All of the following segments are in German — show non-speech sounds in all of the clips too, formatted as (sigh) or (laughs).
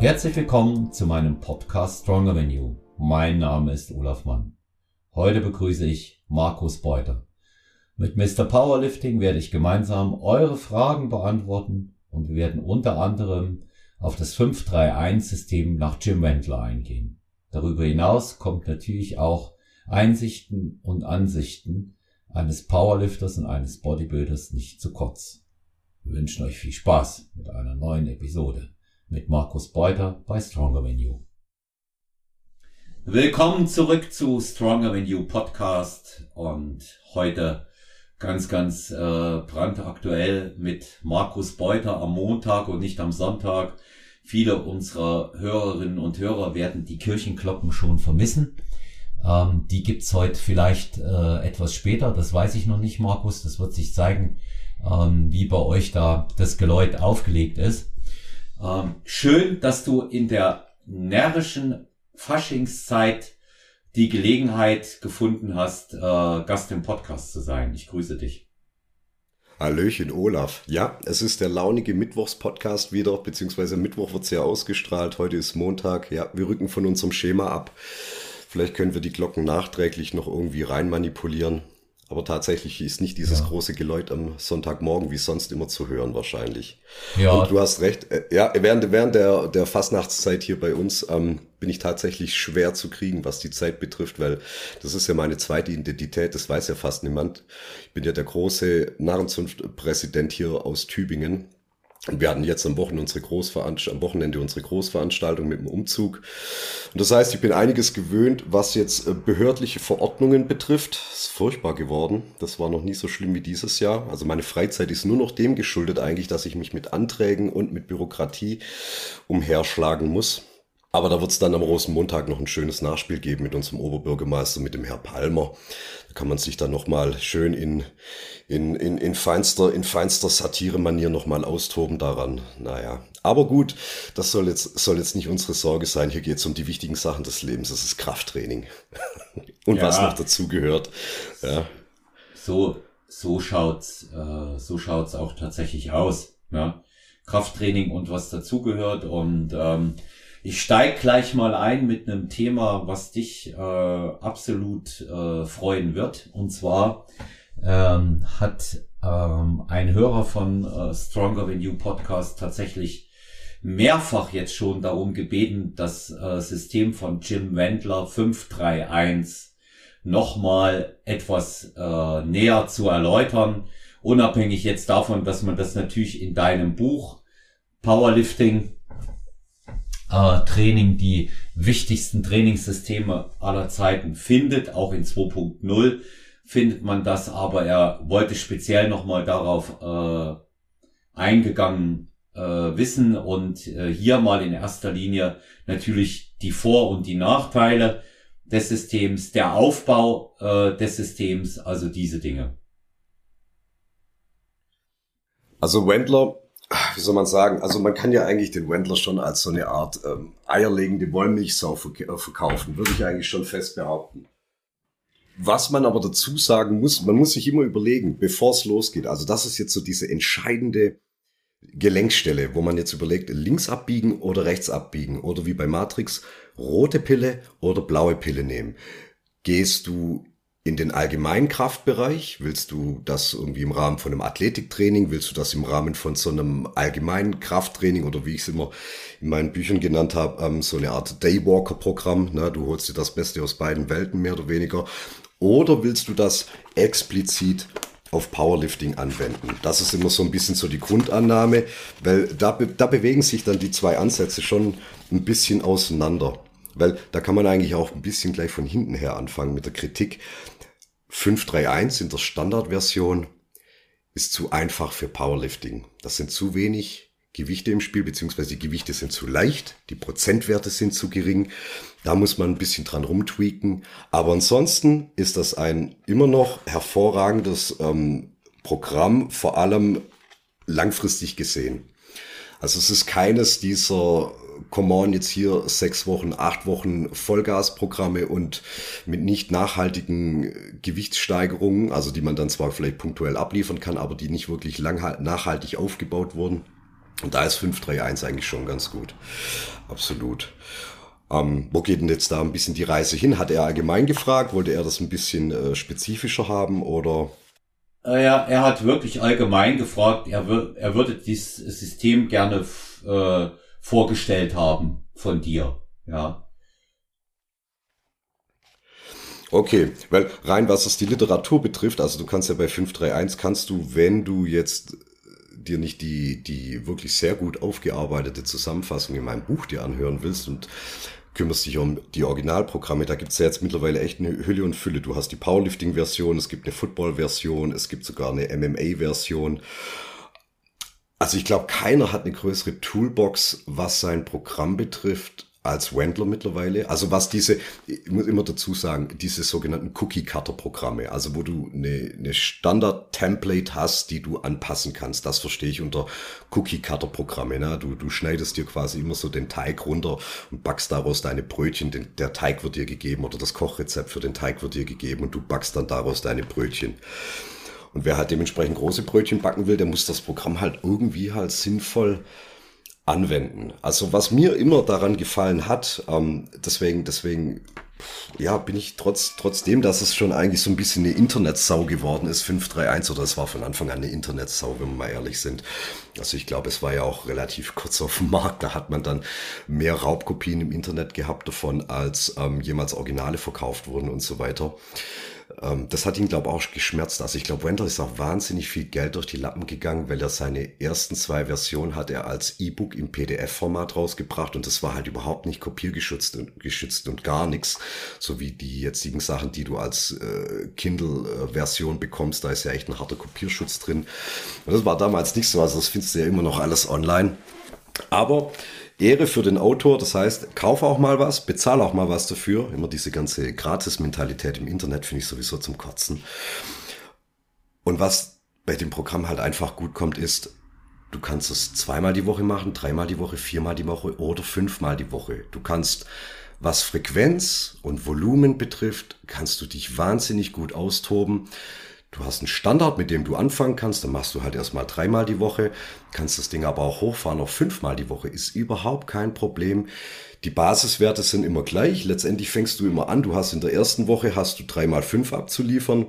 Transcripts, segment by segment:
Herzlich willkommen zu meinem Podcast Stronger Than You. Mein Name ist Olaf Mann. Heute begrüße ich Markus Beuter. Mit Mr. Powerlifting werde ich gemeinsam eure Fragen beantworten und wir werden unter anderem auf das 531-System nach Jim Wendler eingehen. Darüber hinaus kommt natürlich auch Einsichten und Ansichten eines Powerlifters und eines Bodybuilders nicht zu kurz. Wir wünschen euch viel Spaß mit einer neuen Episode mit Markus Beuter bei Stronger Than You. Willkommen zurück zu Stronger Than You Podcast und heute ganz, ganz äh, brandaktuell mit Markus Beuter am Montag und nicht am Sonntag. Viele unserer Hörerinnen und Hörer werden die Kirchenglocken schon vermissen. Ähm, die gibt's heute vielleicht äh, etwas später, das weiß ich noch nicht, Markus. Das wird sich zeigen, ähm, wie bei euch da das Geläut aufgelegt ist. Ähm, schön, dass du in der närrischen Faschingszeit die Gelegenheit gefunden hast, äh, Gast im Podcast zu sein. Ich grüße dich. Hallöchen, Olaf. Ja, es ist der launige Mittwochs-Podcast wieder, beziehungsweise Mittwoch wird's ja ausgestrahlt. Heute ist Montag. Ja, wir rücken von unserem Schema ab. Vielleicht können wir die Glocken nachträglich noch irgendwie rein manipulieren. Aber tatsächlich ist nicht dieses ja. große Geläut am Sonntagmorgen wie sonst immer zu hören wahrscheinlich. Ja. Und du hast recht. Äh, ja, während, während der, der Fastnachtszeit hier bei uns ähm, bin ich tatsächlich schwer zu kriegen, was die Zeit betrifft, weil das ist ja meine zweite Identität, das weiß ja fast niemand. Ich bin ja der große Narrenzunftpräsident hier aus Tübingen wir hatten jetzt am Wochenende unsere, Großveranst am Wochenende unsere Großveranstaltung mit dem Umzug. Und das heißt, ich bin einiges gewöhnt, was jetzt äh, behördliche Verordnungen betrifft. Das ist furchtbar geworden. Das war noch nie so schlimm wie dieses Jahr. Also meine Freizeit ist nur noch dem geschuldet eigentlich, dass ich mich mit Anträgen und mit Bürokratie umherschlagen muss. Aber da wird es dann am Rosenmontag noch ein schönes Nachspiel geben mit unserem Oberbürgermeister, mit dem Herr Palmer. Da kann man sich dann nochmal schön in, in, in, in feinster, in feinster Satire-Manier nochmal austoben daran. Naja, aber gut, das soll jetzt, soll jetzt nicht unsere Sorge sein. Hier geht es um die wichtigen Sachen des Lebens. Das ist Krafttraining. (laughs) Und ja. was noch dazu gehört. Ja. So, so schaut's, äh, so schaut's auch tatsächlich aus. Ja? Krafttraining und was dazugehört und ähm, ich steig gleich mal ein mit einem Thema, was dich äh, absolut äh, freuen wird. Und zwar ähm, hat ähm, ein Hörer von äh, Stronger Than You Podcast tatsächlich mehrfach jetzt schon darum gebeten, das äh, System von Jim Wendler 531 nochmal etwas äh, näher zu erläutern. Unabhängig jetzt davon, dass man das natürlich in deinem Buch Powerlifting äh, Training die wichtigsten Trainingssysteme aller Zeiten findet, auch in 2.0 findet man das, aber er wollte speziell nochmal darauf äh, eingegangen äh, wissen und äh, hier mal in erster Linie natürlich die Vor- und die Nachteile des Systems, der Aufbau äh, des Systems, also diese Dinge. Also Wendler wie soll man sagen, also man kann ja eigentlich den Wendler schon als so eine Art ähm, eierlegende Wollmilchsau äh, verkaufen, würde ich eigentlich schon fest behaupten. Was man aber dazu sagen muss, man muss sich immer überlegen, bevor es losgeht. Also das ist jetzt so diese entscheidende Gelenkstelle, wo man jetzt überlegt, links abbiegen oder rechts abbiegen oder wie bei Matrix, rote Pille oder blaue Pille nehmen. Gehst du in den allgemeinen Kraftbereich? Willst du das irgendwie im Rahmen von einem Athletiktraining? Willst du das im Rahmen von so einem allgemeinen Krafttraining oder wie ich es immer in meinen Büchern genannt habe, ähm, so eine Art Daywalker-Programm? Ne? Du holst dir das Beste aus beiden Welten mehr oder weniger. Oder willst du das explizit auf Powerlifting anwenden. Das ist immer so ein bisschen so die Grundannahme, weil da, da bewegen sich dann die zwei Ansätze schon ein bisschen auseinander. Weil da kann man eigentlich auch ein bisschen gleich von hinten her anfangen mit der Kritik. 531 in der Standardversion ist zu einfach für Powerlifting. Das sind zu wenig Gewichte im Spiel, beziehungsweise die Gewichte sind zu leicht, die Prozentwerte sind zu gering. Da muss man ein bisschen dran rumtweaken. Aber ansonsten ist das ein immer noch hervorragendes ähm, Programm, vor allem langfristig gesehen. Also es ist keines dieser come on, jetzt hier sechs Wochen, acht Wochen Vollgasprogramme und mit nicht nachhaltigen Gewichtssteigerungen, also die man dann zwar vielleicht punktuell abliefern kann, aber die nicht wirklich lang, nachhaltig aufgebaut wurden. Und da ist 531 eigentlich schon ganz gut. Absolut. Ähm, wo geht denn jetzt da ein bisschen die Reise hin? Hat er allgemein gefragt? Wollte er das ein bisschen äh, spezifischer haben oder? Äh, ja, er hat wirklich allgemein gefragt, er, er würde dieses System gerne äh, vorgestellt haben von dir. Ja. Okay, weil rein was es die Literatur betrifft, also du kannst ja bei 531 kannst du, wenn du jetzt dir nicht die, die wirklich sehr gut aufgearbeitete Zusammenfassung in meinem Buch dir anhören willst und kümmerst dich um die Originalprogramme, da gibt's ja jetzt mittlerweile echt eine Hülle und Fülle. Du hast die Powerlifting-Version, es gibt eine Football-Version, es gibt sogar eine MMA-Version. Also ich glaube, keiner hat eine größere Toolbox, was sein Programm betrifft, als Wendler mittlerweile. Also was diese, ich muss immer dazu sagen, diese sogenannten Cookie-Cutter-Programme, also wo du eine, eine Standard-Template hast, die du anpassen kannst. Das verstehe ich unter Cookie-Cutter-Programme. Ne? Du, du schneidest dir quasi immer so den Teig runter und backst daraus deine Brötchen. Den, der Teig wird dir gegeben oder das Kochrezept für den Teig wird dir gegeben und du backst dann daraus deine Brötchen. Und wer halt dementsprechend große Brötchen backen will, der muss das Programm halt irgendwie halt sinnvoll anwenden. Also was mir immer daran gefallen hat, ähm, deswegen, deswegen, ja, bin ich trotz, trotzdem, dass es schon eigentlich so ein bisschen eine Internetsau geworden ist, 531, oder es war von Anfang an eine Internetsau, wenn wir mal ehrlich sind. Also ich glaube, es war ja auch relativ kurz auf dem Markt, da hat man dann mehr Raubkopien im Internet gehabt davon, als ähm, jemals Originale verkauft wurden und so weiter. Ähm, das hat ihn, glaube ich, auch geschmerzt. Also ich glaube, Wendler ist auch wahnsinnig viel Geld durch die Lappen gegangen, weil er seine ersten zwei Versionen hat er als E-Book im PDF-Format rausgebracht und das war halt überhaupt nicht kopiergeschützt und geschützt und gar nichts. So wie die jetzigen Sachen, die du als äh, Kindle-Version bekommst, da ist ja echt ein harter Kopierschutz drin. Und das war damals nicht so, also das findest du ja immer noch alles online. Aber Ehre für den Autor, das heißt, kauf auch mal was, bezahl auch mal was dafür. Immer diese ganze Gratis-Mentalität im Internet finde ich sowieso zum Kotzen. Und was bei dem Programm halt einfach gut kommt, ist, du kannst es zweimal die Woche machen, dreimal die Woche, viermal die Woche oder fünfmal die Woche. Du kannst, was Frequenz und Volumen betrifft, kannst du dich wahnsinnig gut austoben. Du hast einen Standard, mit dem du anfangen kannst, dann machst du halt erstmal dreimal die Woche, kannst das Ding aber auch hochfahren auf fünfmal die Woche, ist überhaupt kein Problem. Die Basiswerte sind immer gleich, letztendlich fängst du immer an, du hast in der ersten Woche hast du dreimal fünf abzuliefern,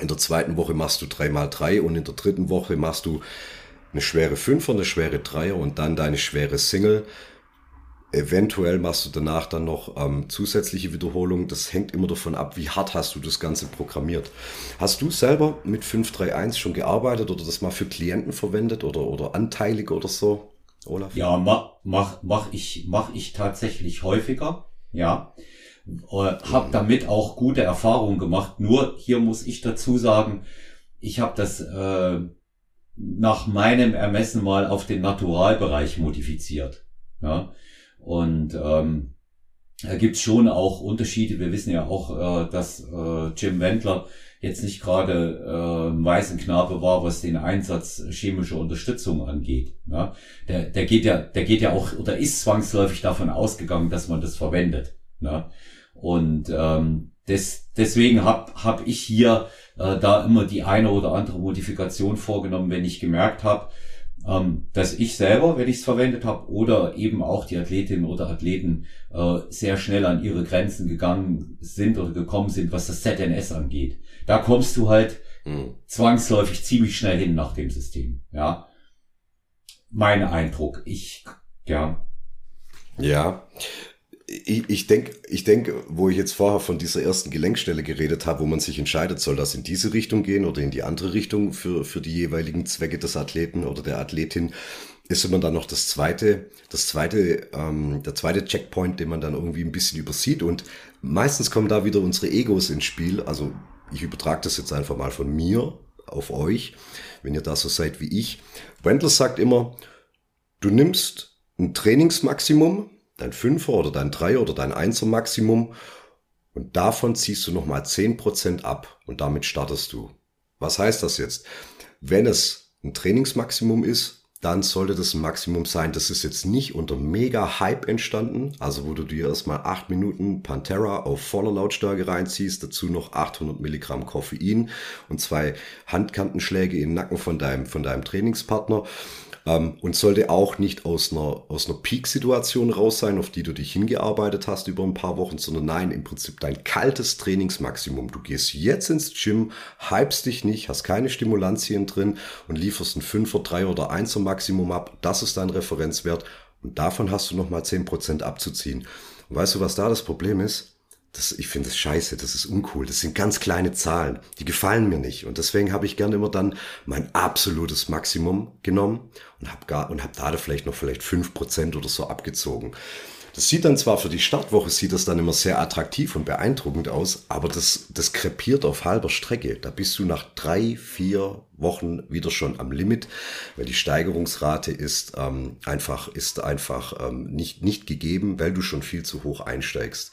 in der zweiten Woche machst du dreimal drei und in der dritten Woche machst du eine schwere Fünfer, eine schwere Dreier und dann deine schwere Single. Eventuell machst du danach dann noch ähm, zusätzliche Wiederholungen. Das hängt immer davon ab, wie hart hast du das Ganze programmiert. Hast du selber mit 531 schon gearbeitet oder das mal für Klienten verwendet oder, oder anteilig oder so, Olaf? Ja, mach, mach, mach, ich, mach ich tatsächlich häufiger. Ja. Äh, hab mhm. damit auch gute Erfahrungen gemacht. Nur hier muss ich dazu sagen, ich habe das äh, nach meinem Ermessen mal auf den Naturalbereich modifiziert. Ja. Und ähm, da gibt's schon auch Unterschiede. Wir wissen ja auch, äh, dass äh, Jim Wendler jetzt nicht gerade äh, ein weißen Knabe war, was den Einsatz chemischer Unterstützung angeht. Ja? Der, der geht ja, der geht ja auch oder ist zwangsläufig davon ausgegangen, dass man das verwendet. Ja? Und ähm, des, deswegen habe hab ich hier äh, da immer die eine oder andere Modifikation vorgenommen, wenn ich gemerkt habe, ähm, dass ich selber, wenn ich es verwendet habe, oder eben auch die Athletinnen oder Athleten äh, sehr schnell an ihre Grenzen gegangen sind oder gekommen sind, was das ZNS angeht. Da kommst du halt mhm. zwangsläufig ziemlich schnell hin nach dem System. Ja, mein Eindruck. Ich, ja. Ja, ich, ich denke, ich denk, wo ich jetzt vorher von dieser ersten Gelenkstelle geredet habe, wo man sich entscheidet, soll das in diese Richtung gehen oder in die andere Richtung für, für die jeweiligen Zwecke des Athleten oder der Athletin, ist immer dann noch das zweite, das zweite, ähm, der zweite Checkpoint, den man dann irgendwie ein bisschen übersieht. Und meistens kommen da wieder unsere Egos ins Spiel. Also ich übertrage das jetzt einfach mal von mir auf euch, wenn ihr da so seid wie ich. Wendler sagt immer, du nimmst ein Trainingsmaximum, dein Fünfer oder dein Dreier oder dein Einser Maximum und davon ziehst du nochmal zehn Prozent ab und damit startest du. Was heißt das jetzt? Wenn es ein Trainingsmaximum ist, dann sollte das ein Maximum sein. Das ist jetzt nicht unter mega Hype entstanden, also wo du dir erstmal acht Minuten Pantera auf voller Lautstärke reinziehst, dazu noch 800 Milligramm Koffein und zwei Handkantenschläge im Nacken von deinem, von deinem Trainingspartner ähm, und sollte auch nicht aus einer, aus einer Peak-Situation raus sein, auf die du dich hingearbeitet hast über ein paar Wochen, sondern nein, im Prinzip dein kaltes Trainingsmaximum. Du gehst jetzt ins Gym, hypst dich nicht, hast keine Stimulantien drin und lieferst ein 5er, 3 oder 1er Maximum ab. Das ist dein Referenzwert und davon hast du nochmal 10% abzuziehen. Und weißt du, was da das Problem ist? Das, ich finde das scheiße, das ist uncool. Das sind ganz kleine Zahlen, die gefallen mir nicht. Und deswegen habe ich gerne immer dann mein absolutes Maximum genommen und habe habe da vielleicht noch vielleicht fünf Prozent oder so abgezogen. Das sieht dann zwar für die Startwoche, sieht das dann immer sehr attraktiv und beeindruckend aus, aber das, das krepiert auf halber Strecke. Da bist du nach drei, vier Wochen wieder schon am Limit, weil die Steigerungsrate ist ähm, einfach, ist einfach ähm, nicht, nicht gegeben, weil du schon viel zu hoch einsteigst.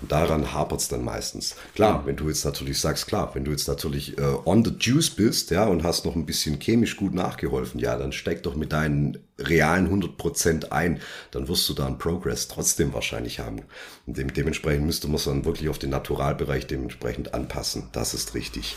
Und daran hapert es dann meistens. Klar, wenn du jetzt natürlich sagst, klar, wenn du jetzt natürlich äh, on the juice bist, ja, und hast noch ein bisschen chemisch gut nachgeholfen, ja, dann steig doch mit deinen realen 100% ein, dann wirst du da einen Progress trotzdem wahrscheinlich haben. Und dem, dementsprechend müsste man es dann wirklich auf den Naturalbereich dementsprechend anpassen. Das ist richtig.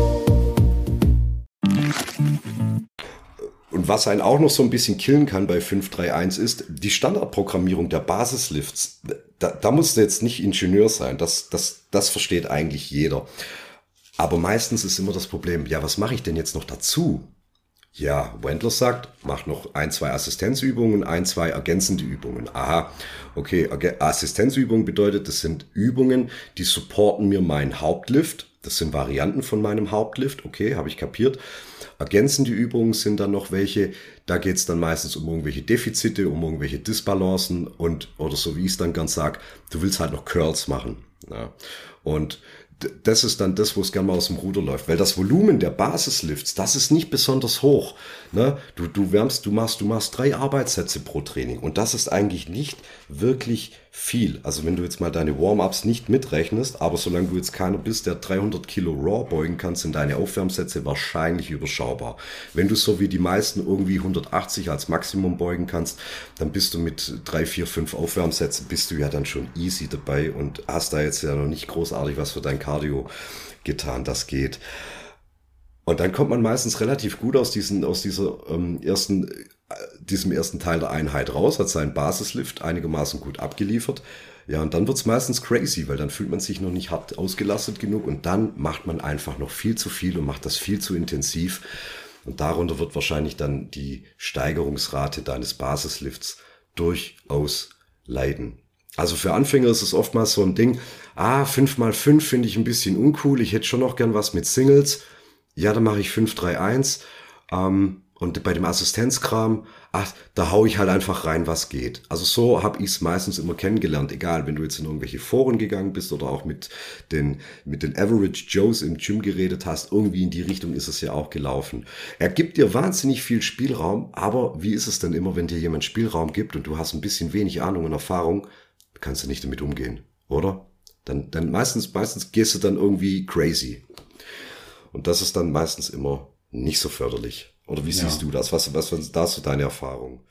was einen auch noch so ein bisschen killen kann bei 531 ist die Standardprogrammierung der Basislifts. Da, da muss jetzt nicht Ingenieur sein, das, das, das versteht eigentlich jeder. Aber meistens ist immer das Problem, ja, was mache ich denn jetzt noch dazu? Ja, Wendler sagt, mach noch ein, zwei Assistenzübungen, ein, zwei ergänzende Übungen. Aha, okay, Assistenzübungen bedeutet, das sind Übungen, die supporten mir meinen Hauptlift. Das sind Varianten von meinem Hauptlift, okay, habe ich kapiert. Ergänzende Übungen sind dann noch welche, da geht es dann meistens um irgendwelche Defizite, um irgendwelche Disbalancen und, oder so wie ich es dann ganz sag, du willst halt noch Curls machen. Ja. Und das ist dann das, wo es gerne mal aus dem Ruder läuft. Weil das Volumen der Basislifts, das ist nicht besonders hoch. Ne? Du, du wärmst, du machst, du machst drei Arbeitssätze pro Training. Und das ist eigentlich nicht wirklich viel. Also wenn du jetzt mal deine Warm-ups nicht mitrechnest, aber solange du jetzt keiner bist, der 300 Kilo Raw beugen kann, sind deine Aufwärmsätze wahrscheinlich überschaubar. Wenn du so wie die meisten irgendwie 180 als Maximum beugen kannst, dann bist du mit drei, vier, fünf Aufwärmsätzen bist du ja dann schon easy dabei und hast da jetzt ja noch nicht großartig was für dein Cardio getan. Das geht. Und dann kommt man meistens relativ gut aus diesen, aus dieser ähm, ersten diesem ersten Teil der Einheit raus, hat seinen Basislift einigermaßen gut abgeliefert. Ja, und dann wird's meistens crazy, weil dann fühlt man sich noch nicht hart ausgelastet genug und dann macht man einfach noch viel zu viel und macht das viel zu intensiv. Und darunter wird wahrscheinlich dann die Steigerungsrate deines Basislifts durchaus leiden. Also für Anfänger ist es oftmals so ein Ding, ah, 5 mal 5 finde ich ein bisschen uncool, ich hätte schon noch gern was mit Singles. Ja, dann mache ich 5-3-1. Ähm, und bei dem Assistenzkram, ach, da hau ich halt einfach rein, was geht. Also so habe ich es meistens immer kennengelernt, egal, wenn du jetzt in irgendwelche Foren gegangen bist oder auch mit den, mit den Average Joes im Gym geredet hast, irgendwie in die Richtung ist es ja auch gelaufen. Er gibt dir wahnsinnig viel Spielraum, aber wie ist es denn immer, wenn dir jemand Spielraum gibt und du hast ein bisschen wenig Ahnung und Erfahrung, kannst du nicht damit umgehen, oder? Dann, dann meistens, meistens gehst du dann irgendwie crazy. Und das ist dann meistens immer nicht so förderlich. Oder wie siehst ja. du das? Was, was, was da so deine Erfahrung?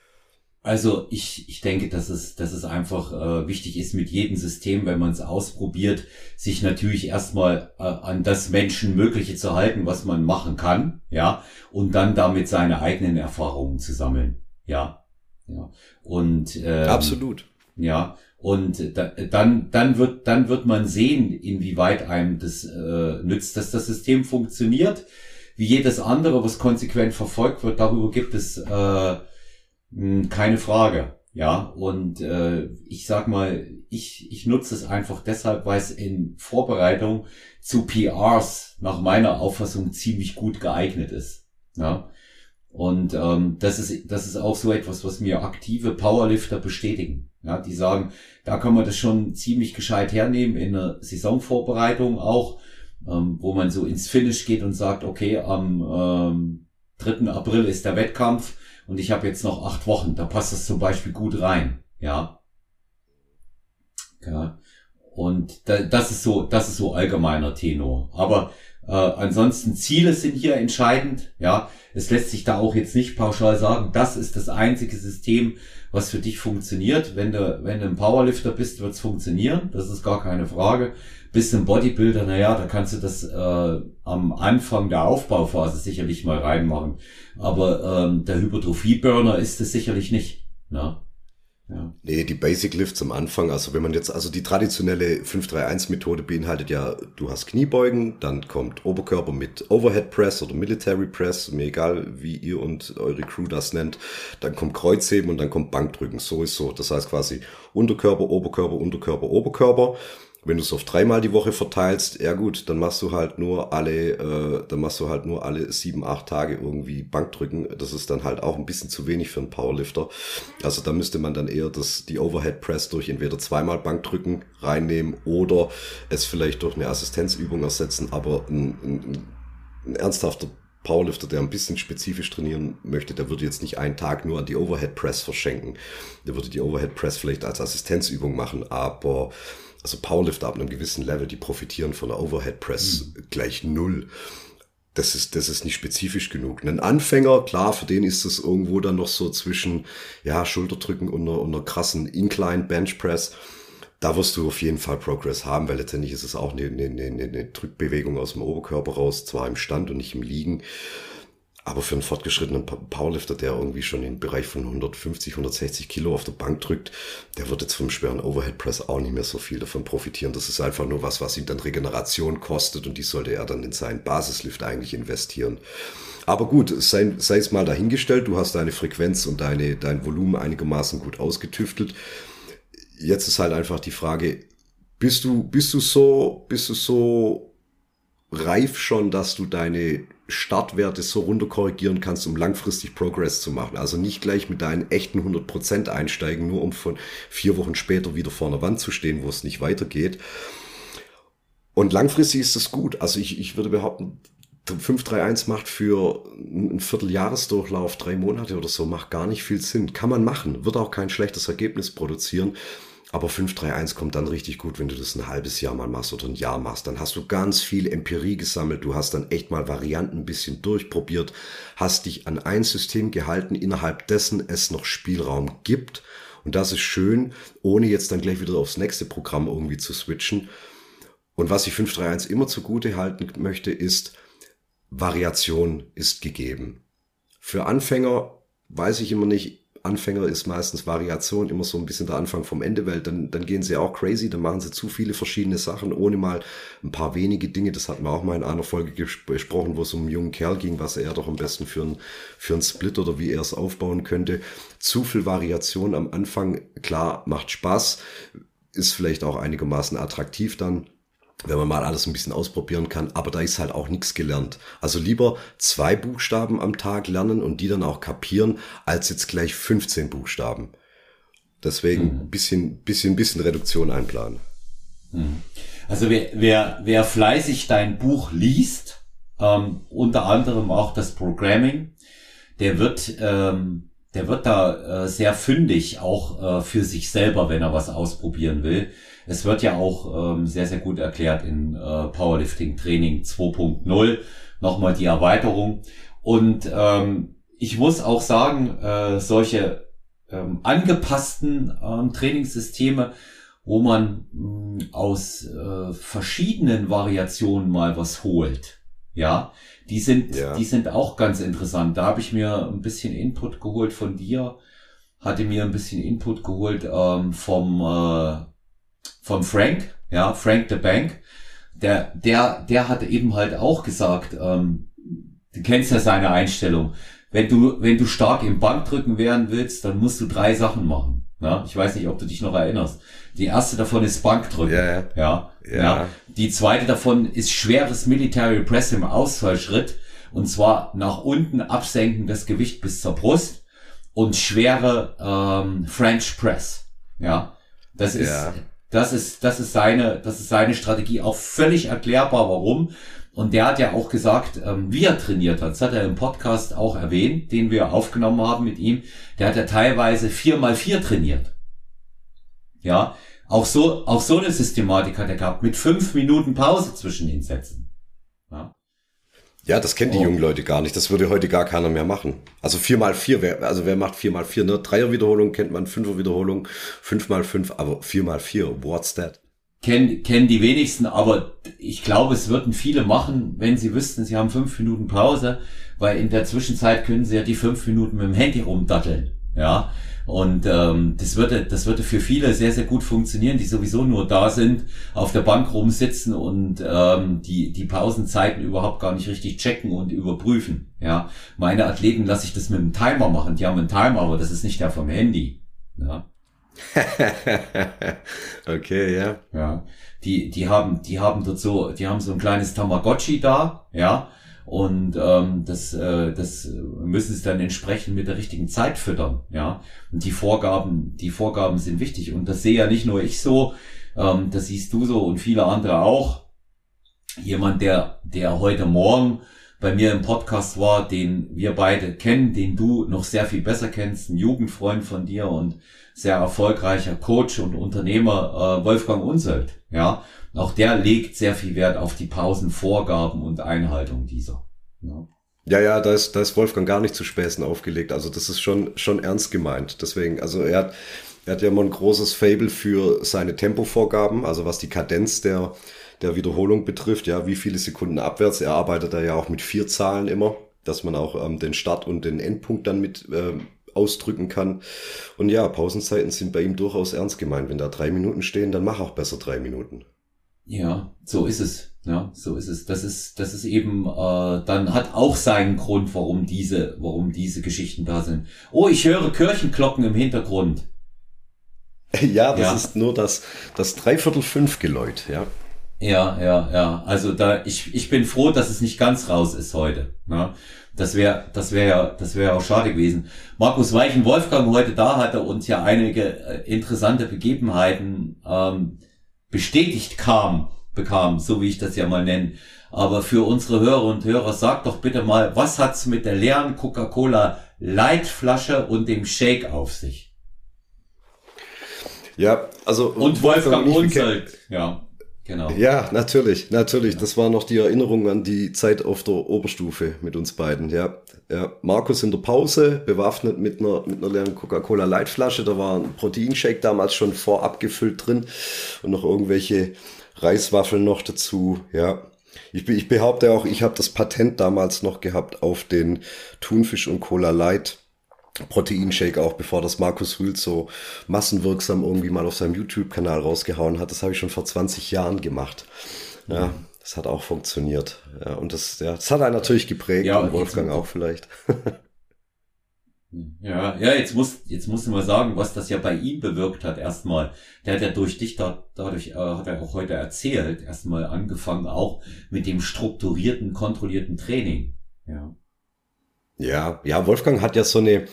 Also ich, ich denke, dass es, dass es einfach äh, wichtig ist mit jedem System, wenn man es ausprobiert, sich natürlich erstmal äh, an das Menschenmögliche zu halten, was man machen kann, ja, und dann damit seine eigenen Erfahrungen zu sammeln, ja, ja. Und ähm, absolut, ja. Und da, dann, dann wird, dann wird man sehen, inwieweit einem das äh, nützt, dass das System funktioniert wie jedes andere, was konsequent verfolgt wird, darüber gibt es äh, keine Frage. Ja, und äh, ich sag mal, ich, ich nutze es einfach deshalb, weil es in Vorbereitung zu PRs nach meiner Auffassung ziemlich gut geeignet ist. Ja. Und ähm, das ist das ist auch so etwas, was mir aktive Powerlifter bestätigen. Ja, die sagen, da kann man das schon ziemlich gescheit hernehmen in der Saisonvorbereitung auch, ähm, wo man so ins Finish geht und sagt, okay, am ähm, 3. April ist der Wettkampf und ich habe jetzt noch acht Wochen, da passt das zum Beispiel gut rein, ja. ja. Und da, das ist so, das ist so allgemeiner Tenor. Aber äh, ansonsten Ziele sind hier entscheidend, ja. Es lässt sich da auch jetzt nicht pauschal sagen, das ist das einzige System, was für dich funktioniert. Wenn du, wenn du ein Powerlifter bist, wird es funktionieren, das ist gar keine Frage. Bist ein Bodybuilder, naja, da kannst du das äh, am Anfang der Aufbauphase sicherlich mal reinmachen. Aber ähm, der Hypertrophie-Burner ist es sicherlich nicht. Ne? Ja. Nee, die Basic Lifts am Anfang, also wenn man jetzt, also die traditionelle 531-Methode beinhaltet ja, du hast Kniebeugen, dann kommt Oberkörper mit Overhead Press oder Military Press, mir egal, wie ihr und eure Crew das nennt, dann kommt Kreuzheben und dann kommt Bankdrücken, so ist so. Das heißt quasi Unterkörper, Oberkörper, Unterkörper, Oberkörper. Wenn du es auf dreimal die Woche verteilst, ja gut, dann machst du halt nur alle, äh, dann machst du halt nur alle sieben, acht Tage irgendwie Bankdrücken. Das ist dann halt auch ein bisschen zu wenig für einen Powerlifter. Also da müsste man dann eher das, die Overhead Press durch entweder zweimal Bankdrücken reinnehmen oder es vielleicht durch eine Assistenzübung ersetzen. Aber ein, ein, ein ernsthafter Powerlifter, der ein bisschen spezifisch trainieren möchte, der würde jetzt nicht einen Tag nur an die Overhead Press verschenken. Der würde die Overhead Press vielleicht als Assistenzübung machen, aber also Powerlifter ab einem gewissen Level, die profitieren von der Overhead Press mhm. gleich null. Das ist, das ist nicht spezifisch genug. Ein Anfänger, klar, für den ist es irgendwo dann noch so zwischen, ja, Schulterdrücken und einer, und einer krassen Incline Bench Press. Da wirst du auf jeden Fall Progress haben, weil letztendlich ist es auch eine, eine, eine, eine Drückbewegung aus dem Oberkörper raus, zwar im Stand und nicht im Liegen. Aber für einen fortgeschrittenen Powerlifter, der irgendwie schon im Bereich von 150, 160 Kilo auf der Bank drückt, der wird jetzt vom schweren Overhead Press auch nicht mehr so viel davon profitieren. Das ist einfach nur was, was ihm dann Regeneration kostet und die sollte er dann in seinen Basislift eigentlich investieren. Aber gut, sei, sei es mal dahingestellt, du hast deine Frequenz und deine, dein Volumen einigermaßen gut ausgetüftelt. Jetzt ist halt einfach die Frage, bist du, bist du so, bist du so reif schon, dass du deine Startwerte so runterkorrigieren kannst, um langfristig Progress zu machen. Also nicht gleich mit deinen echten 100% einsteigen, nur um von vier Wochen später wieder vor einer Wand zu stehen, wo es nicht weitergeht. Und langfristig ist das gut. Also ich, ich würde behaupten, 531 macht für einen Vierteljahresdurchlauf, drei Monate oder so, macht gar nicht viel Sinn. Kann man machen, wird auch kein schlechtes Ergebnis produzieren. Aber 531 kommt dann richtig gut, wenn du das ein halbes Jahr mal machst oder ein Jahr machst. Dann hast du ganz viel Empirie gesammelt. Du hast dann echt mal Varianten ein bisschen durchprobiert, hast dich an ein System gehalten, innerhalb dessen es noch Spielraum gibt. Und das ist schön, ohne jetzt dann gleich wieder aufs nächste Programm irgendwie zu switchen. Und was ich 531 immer zugute halten möchte, ist, Variation ist gegeben. Für Anfänger weiß ich immer nicht, Anfänger ist meistens Variation immer so ein bisschen der Anfang vom Ende, weil dann, dann gehen sie auch crazy, dann machen sie zu viele verschiedene Sachen, ohne mal ein paar wenige Dinge. Das hatten wir auch mal in einer Folge gesprochen, wo es um einen jungen Kerl ging, was er doch am besten für einen, für einen Split oder wie er es aufbauen könnte. Zu viel Variation am Anfang, klar, macht Spaß, ist vielleicht auch einigermaßen attraktiv dann wenn man mal alles ein bisschen ausprobieren kann, aber da ist halt auch nichts gelernt. Also lieber zwei Buchstaben am Tag lernen und die dann auch kapieren, als jetzt gleich 15 Buchstaben. Deswegen mhm. bisschen, bisschen, bisschen Reduktion einplanen. Mhm. Also wer, wer, wer fleißig dein Buch liest, ähm, unter anderem auch das Programming, der wird, ähm, der wird da äh, sehr fündig, auch äh, für sich selber, wenn er was ausprobieren will. Es wird ja auch ähm, sehr, sehr gut erklärt in äh, Powerlifting Training 2.0, nochmal die Erweiterung. Und ähm, ich muss auch sagen, äh, solche ähm, angepassten ähm, Trainingssysteme, wo man mh, aus äh, verschiedenen Variationen mal was holt, ja, die sind, ja. die sind auch ganz interessant. Da habe ich mir ein bisschen Input geholt von dir, hatte mir ein bisschen Input geholt ähm, vom äh, von Frank, ja, Frank the Bank, der, der, der hat eben halt auch gesagt, ähm, du kennst ja seine Einstellung. Wenn du, wenn du stark im Bankdrücken werden willst, dann musst du drei Sachen machen. Na, ich weiß nicht, ob du dich noch erinnerst. Die erste davon ist Bankdrücken. Ja, ja. Ja, Ja. ja. Die zweite davon ist schweres Military Press im Ausfallschritt. Und zwar nach unten absenken das Gewicht bis zur Brust und schwere ähm, French Press. Ja, das ist, Ja. Das ist, das ist seine, das ist seine Strategie. Auch völlig erklärbar, warum. Und der hat ja auch gesagt, ähm, wie er trainiert hat. Das hat er im Podcast auch erwähnt, den wir aufgenommen haben mit ihm. Der hat ja teilweise vier mal vier trainiert. Ja, auch so, auch so eine Systematik hat er gehabt, mit fünf Minuten Pause zwischen den Sätzen. Ja, Ja, das kennen die Oh. jungen Leute gar nicht. Das würde heute gar keiner mehr machen. Also vier mal vier, wer, also wer macht vier mal vier? Ne? Dreier-Wiederholung kennt man, Fünfer-Wiederholung, fünf mal fünf, aber vier mal vier, what's that? kennen, kennen die wenigsten, aber ich glaube, es würden viele machen, wenn sie wüssten, sie haben fünf Minuten Pause, weil in der Zwischenzeit können sie ja die fünf Minuten mit dem Handy rumdatteln. Ja, und ähm, das würde, das würde für viele sehr, sehr gut funktionieren, die sowieso nur da sind, auf der Bank rumsitzen und ähm, die, die Pausenzeiten überhaupt gar nicht richtig checken und überprüfen. Ja, meine Athleten lasse ich das mit dem Timer machen. Die haben einen Timer, aber das ist nicht der vom Handy. Ja. (laughs) okay, ja. Ja, die, die haben, die haben dort so, die haben so ein kleines Tamagotchi da, ja, und ähm, das, äh, das müssen sie dann entsprechend mit der richtigen Zeit füttern, ja. Und die Vorgaben, die Vorgaben sind wichtig. Und das sehe ja nicht nur ich so, ähm, das siehst du so und viele andere auch. Jemand, der, der heute Morgen bei mir im Podcast war, den wir beide kennen, den du noch sehr viel besser kennst, ein Jugendfreund von dir und sehr erfolgreicher Coach und Unternehmer, äh, Wolfgang Unselt, ja. Auch der legt sehr viel Wert auf die Pausenvorgaben und Einhaltung dieser. Ja. Ja, ja, da ist, da ist Wolfgang gar nicht zu Späßen aufgelegt. Also das ist schon, schon ernst gemeint. Deswegen, also er hat, er hat ja immer ein großes Fable für seine Tempovorgaben, also was die Kadenz der, der Wiederholung betrifft, ja, wie viele Sekunden abwärts. Er arbeitet da ja auch mit vier Zahlen immer, dass man auch ähm, den Start und den Endpunkt dann mit ähm, ausdrücken kann. Und ja, Pausenzeiten sind bei ihm durchaus ernst gemeint. Wenn da drei Minuten stehen, dann mach auch besser drei Minuten. Ja, so ist es. Ja, so ist es. Das ist, das ist eben, äh, dann hat auch seinen Grund, warum diese, warum diese Geschichten da sind. Oh, ich höre Kirchenglocken im Hintergrund. (laughs) Ja, das Ja. ist nur das, das Dreiviertel fünf Geläut, ja. Ja, ja, ja. Also da, ich, ich bin froh, dass es nicht ganz raus ist heute. Ne? Das wäre, das wäre ja, das wäre auch schade gewesen. Markus Weichen Wolfgang heute da hatte uns ja einige äh, interessante Begebenheiten ähm, bestätigt kam, bekam, so wie ich das ja mal nenne. Aber für unsere Hörer und Hörer, sag doch bitte mal, was hat's mit der leeren Coca-Cola Lightflasche und dem Shake auf sich? Ja, also Und Wolfgang Unselt. Ja, genau. Ja, natürlich, natürlich. Das war noch die Erinnerung an die Zeit auf der Oberstufe mit uns beiden. Ja, ja. Markus in der Pause, bewaffnet mit einer, mit einer leeren Coca-Cola Lightflasche. Da war ein Proteinshake damals schon vorab gefüllt drin und noch irgendwelche Reiswaffeln noch dazu. Ja, ich, ich behaupte auch, ich habe das Patent damals noch gehabt auf den Thunfisch und Cola Light. Proteinshake auch, bevor das Markus Rühl so massenwirksam irgendwie mal auf seinem YouTube-Kanal rausgehauen hat. Das habe ich schon vor 20 Jahren gemacht. Ja, das hat auch funktioniert. Ja, und das, ja, das hat einen natürlich geprägt Ja, und Wolfgang auch vielleicht. Ja, ja, jetzt muss, jetzt musst du mal sagen, was das ja bei ihm bewirkt hat erstmal. Der hat ja durch dich da, dadurch, äh, hat er auch heute erzählt, erstmal angefangen auch mit dem strukturierten, kontrollierten Training. Ja. Ja, ja, Wolfgang hat ja so eine,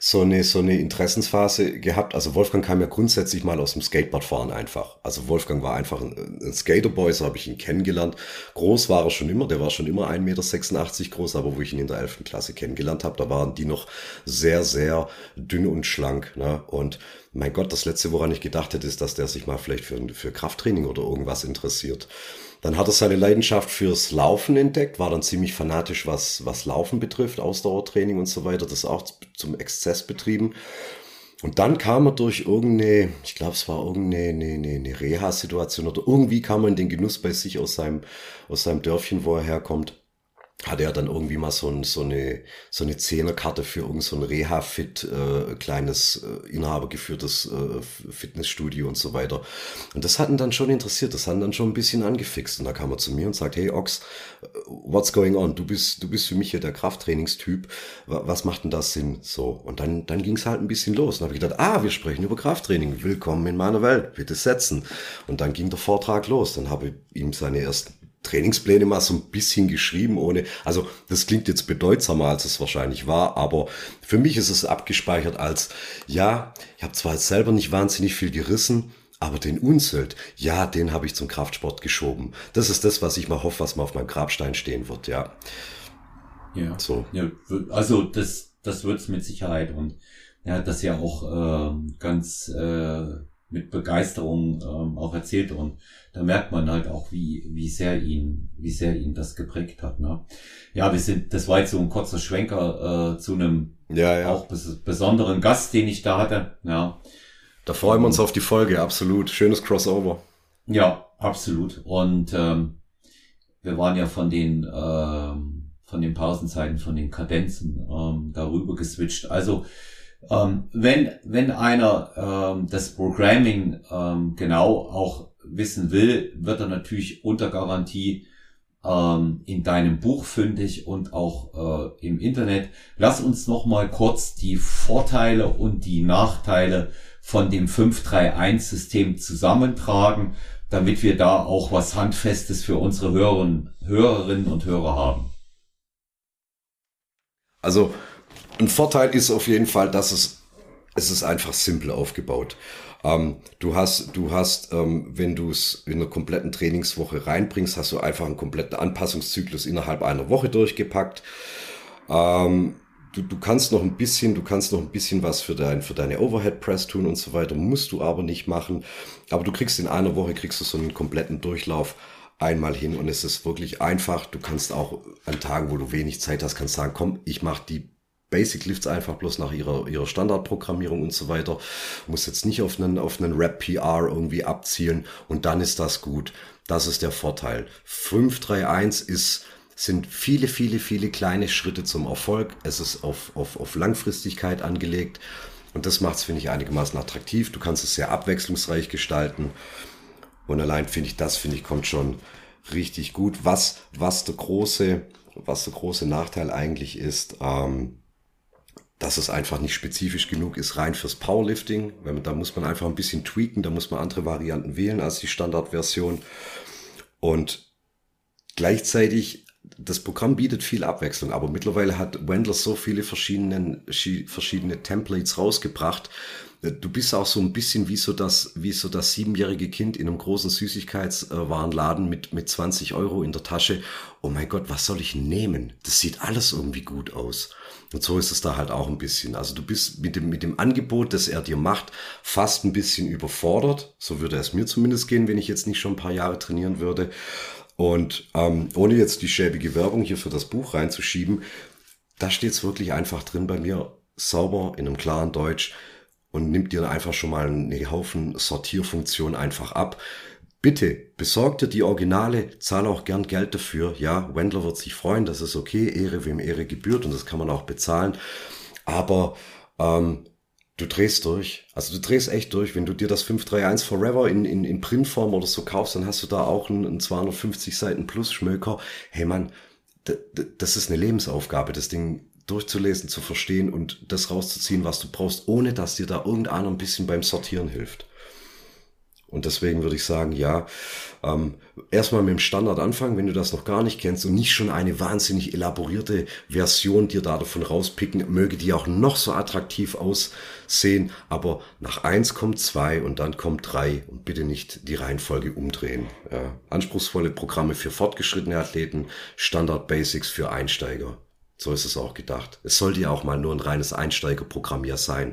so eine, so eine Interessensphase gehabt. Also Wolfgang kam ja grundsätzlich mal aus dem Skateboardfahren einfach. Also Wolfgang war einfach ein, ein Skaterboy, so habe ich ihn kennengelernt. Groß war er schon immer, der war schon immer 1,86 Meter groß, aber wo ich ihn in der 11. Klasse kennengelernt habe, da waren die noch sehr, sehr dünn und schlank. Ne? Und mein Gott, das Letzte, woran ich gedacht hätte, ist, dass der sich mal vielleicht für, für Krafttraining oder irgendwas interessiert. Dann hat er seine Leidenschaft fürs Laufen entdeckt, war dann ziemlich fanatisch, was, was Laufen betrifft, Ausdauertraining und so weiter, das auch zum Exzess betrieben. Und dann kam er durch irgendeine, ich glaube, es war irgendeine eine, eine, Reha-Situation oder irgendwie kam er in den Genuss bei sich aus seinem, aus seinem Dörfchen, wo er herkommt, hatte er dann irgendwie mal so, ein, so eine so eine Zehnerkarte für irgendein so Reha-Fit, äh, kleines äh, inhabergeführtes äh, Fitnessstudio und so weiter. Und das hat ihn dann schon interessiert, das hat ihn dann schon ein bisschen angefixt. Und da kam er zu mir und sagt, hey Ox, what's going on? Du bist, du bist für mich ja der Krafttrainingstyp. Was macht denn das Sinn? So. Und dann, dann ging es halt ein bisschen los. Und habe ich gedacht, ah, wir sprechen über Krafttraining. Willkommen in meiner Welt. Bitte setzen. Und dann ging der Vortrag los. Dann habe ich ihm seine ersten Trainingspläne mal so ein bisschen geschrieben, ohne, also das klingt jetzt bedeutsamer, als es wahrscheinlich war, aber für mich ist es abgespeichert als, ja, ich habe zwar jetzt selber nicht wahnsinnig viel gerissen, aber den Unzelt, ja, den habe ich zum Kraftsport geschoben. Das ist das, was ich mal hoffe, was mal auf meinem Grabstein stehen wird, ja. Ja. So. Ja, also das, das wird's mit Sicherheit und er hat das ja auch äh, ganz äh, mit Begeisterung ähm, auch erzählt und da merkt man halt auch, wie, wie sehr ihn, wie sehr ihn das geprägt hat. Ne? Ja, wir sind, das war jetzt so ein kurzer Schwenker äh, zu einem ja, ja. auch bes besonderen Gast, den ich da hatte. Ja. Da freuen wir uns auf die Folge, absolut. Schönes Crossover. Ja, absolut. Und ähm, wir waren ja von den ähm, von den Pausenzeiten, von den Kadenzen ähm, darüber geswitcht. Also ähm, wenn, wenn einer ähm, das Programming ähm, genau auch wissen will, wird er natürlich unter Garantie ähm, in deinem Buch fündig und auch äh, im Internet. Lass uns noch mal kurz die Vorteile und die Nachteile von dem 531-System zusammentragen, damit wir da auch was Handfestes für unsere Hörerinnen, Hörerinnen und Hörer haben. Also ein Vorteil ist auf jeden Fall, dass es, es ist einfach simpel aufgebaut. Ähm, du hast, du hast, ähm, wenn du es in einer kompletten Trainingswoche reinbringst, hast du einfach einen kompletten Anpassungszyklus innerhalb einer Woche durchgepackt. Ähm, du, du kannst noch ein bisschen, du kannst noch ein bisschen was für dein, für deine Overhead Press tun und so weiter, musst du aber nicht machen. Aber du kriegst in einer Woche, kriegst du so einen kompletten Durchlauf einmal hin und es ist wirklich einfach. Du kannst auch an Tagen, wo du wenig Zeit hast, kannst sagen, komm, ich mache die Basic Lifts einfach bloß nach ihrer, ihrer Standardprogrammierung und so weiter. Muss jetzt nicht auf einen, auf einen Rap-PR irgendwie abzielen und dann ist das gut. Das ist der Vorteil. 531 ist, sind viele, viele, viele kleine Schritte zum Erfolg. Es ist auf, auf, auf Langfristigkeit angelegt und das macht es, finde ich, einigermaßen attraktiv. Du kannst es sehr abwechslungsreich gestalten und allein finde ich, das finde ich, kommt schon richtig gut. Was, was der große, was der große Nachteil eigentlich ist, ähm, dass es einfach nicht spezifisch genug ist, rein fürs Powerlifting. Da muss man einfach ein bisschen tweaken, da muss man andere Varianten wählen als die Standardversion. Und gleichzeitig, das Programm bietet viel Abwechslung, aber mittlerweile hat Wendler so viele verschiedene, verschiedene Templates rausgebracht, du bist auch so ein bisschen wie so das, wie so das siebenjährige Kind in einem großen Süßigkeitswarenladen mit, mit 20 Euro in der Tasche. Oh mein Gott, was soll ich nehmen? Das sieht alles irgendwie gut aus. Und so ist es da halt auch ein bisschen. Also du bist mit dem, mit dem Angebot, das er dir macht, fast ein bisschen überfordert. So würde es mir zumindest gehen, wenn ich jetzt nicht schon ein paar Jahre trainieren würde. Und ähm, ohne jetzt die schäbige Werbung hier für das Buch reinzuschieben, da steht es wirklich einfach drin bei mir, sauber in einem klaren Deutsch und nimmt dir einfach schon mal eine Haufen Sortierfunktion einfach ab. Bitte besorgt dir die Originale, zahl auch gern Geld dafür. Ja, Wendler wird sich freuen, das ist okay, Ehre wem Ehre gebührt und das kann man auch bezahlen. Aber ähm, du drehst durch. Also du drehst echt durch. Wenn du dir das 531 Forever in, in, in Printform oder so kaufst, dann hast du da auch einen, einen 250 Seiten Plus Schmöker. Hey Mann, das ist eine Lebensaufgabe. Das Ding durchzulesen, zu verstehen und das rauszuziehen, was du brauchst, ohne dass dir da irgendeiner ein bisschen beim Sortieren hilft. Und deswegen würde ich sagen, ja, ähm, erstmal mit dem Standard anfangen, wenn du das noch gar nicht kennst und nicht schon eine wahnsinnig elaborierte Version dir da davon rauspicken, möge die auch noch so attraktiv aussehen, aber nach eins kommt zwei und dann kommt drei und bitte nicht die Reihenfolge umdrehen. Ja, anspruchsvolle Programme für fortgeschrittene Athleten, Standard Basics für Einsteiger. So ist es auch gedacht. Es sollte ja auch mal nur ein reines Einsteigerprogramm ja sein.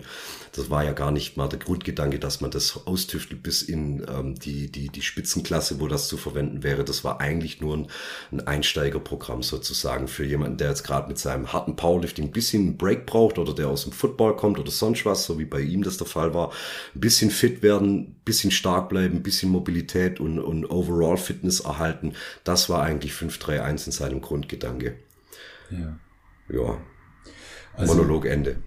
Das war ja gar nicht mal der Grundgedanke, dass man das austüftelt bis in ähm, die, die, die Spitzenklasse, wo das zu verwenden wäre. Das war eigentlich nur ein, ein Einsteigerprogramm sozusagen für jemanden, der jetzt gerade mit seinem harten Powerlifting ein bisschen einen Break braucht oder der aus dem Football kommt oder sonst was, so wie bei ihm das der Fall war. Ein bisschen fit werden, ein bisschen stark bleiben, ein bisschen Mobilität und, und Overall Fitness erhalten. Das war eigentlich 531 in seinem Grundgedanke. Ja. Ja. Also, Monolog Ende.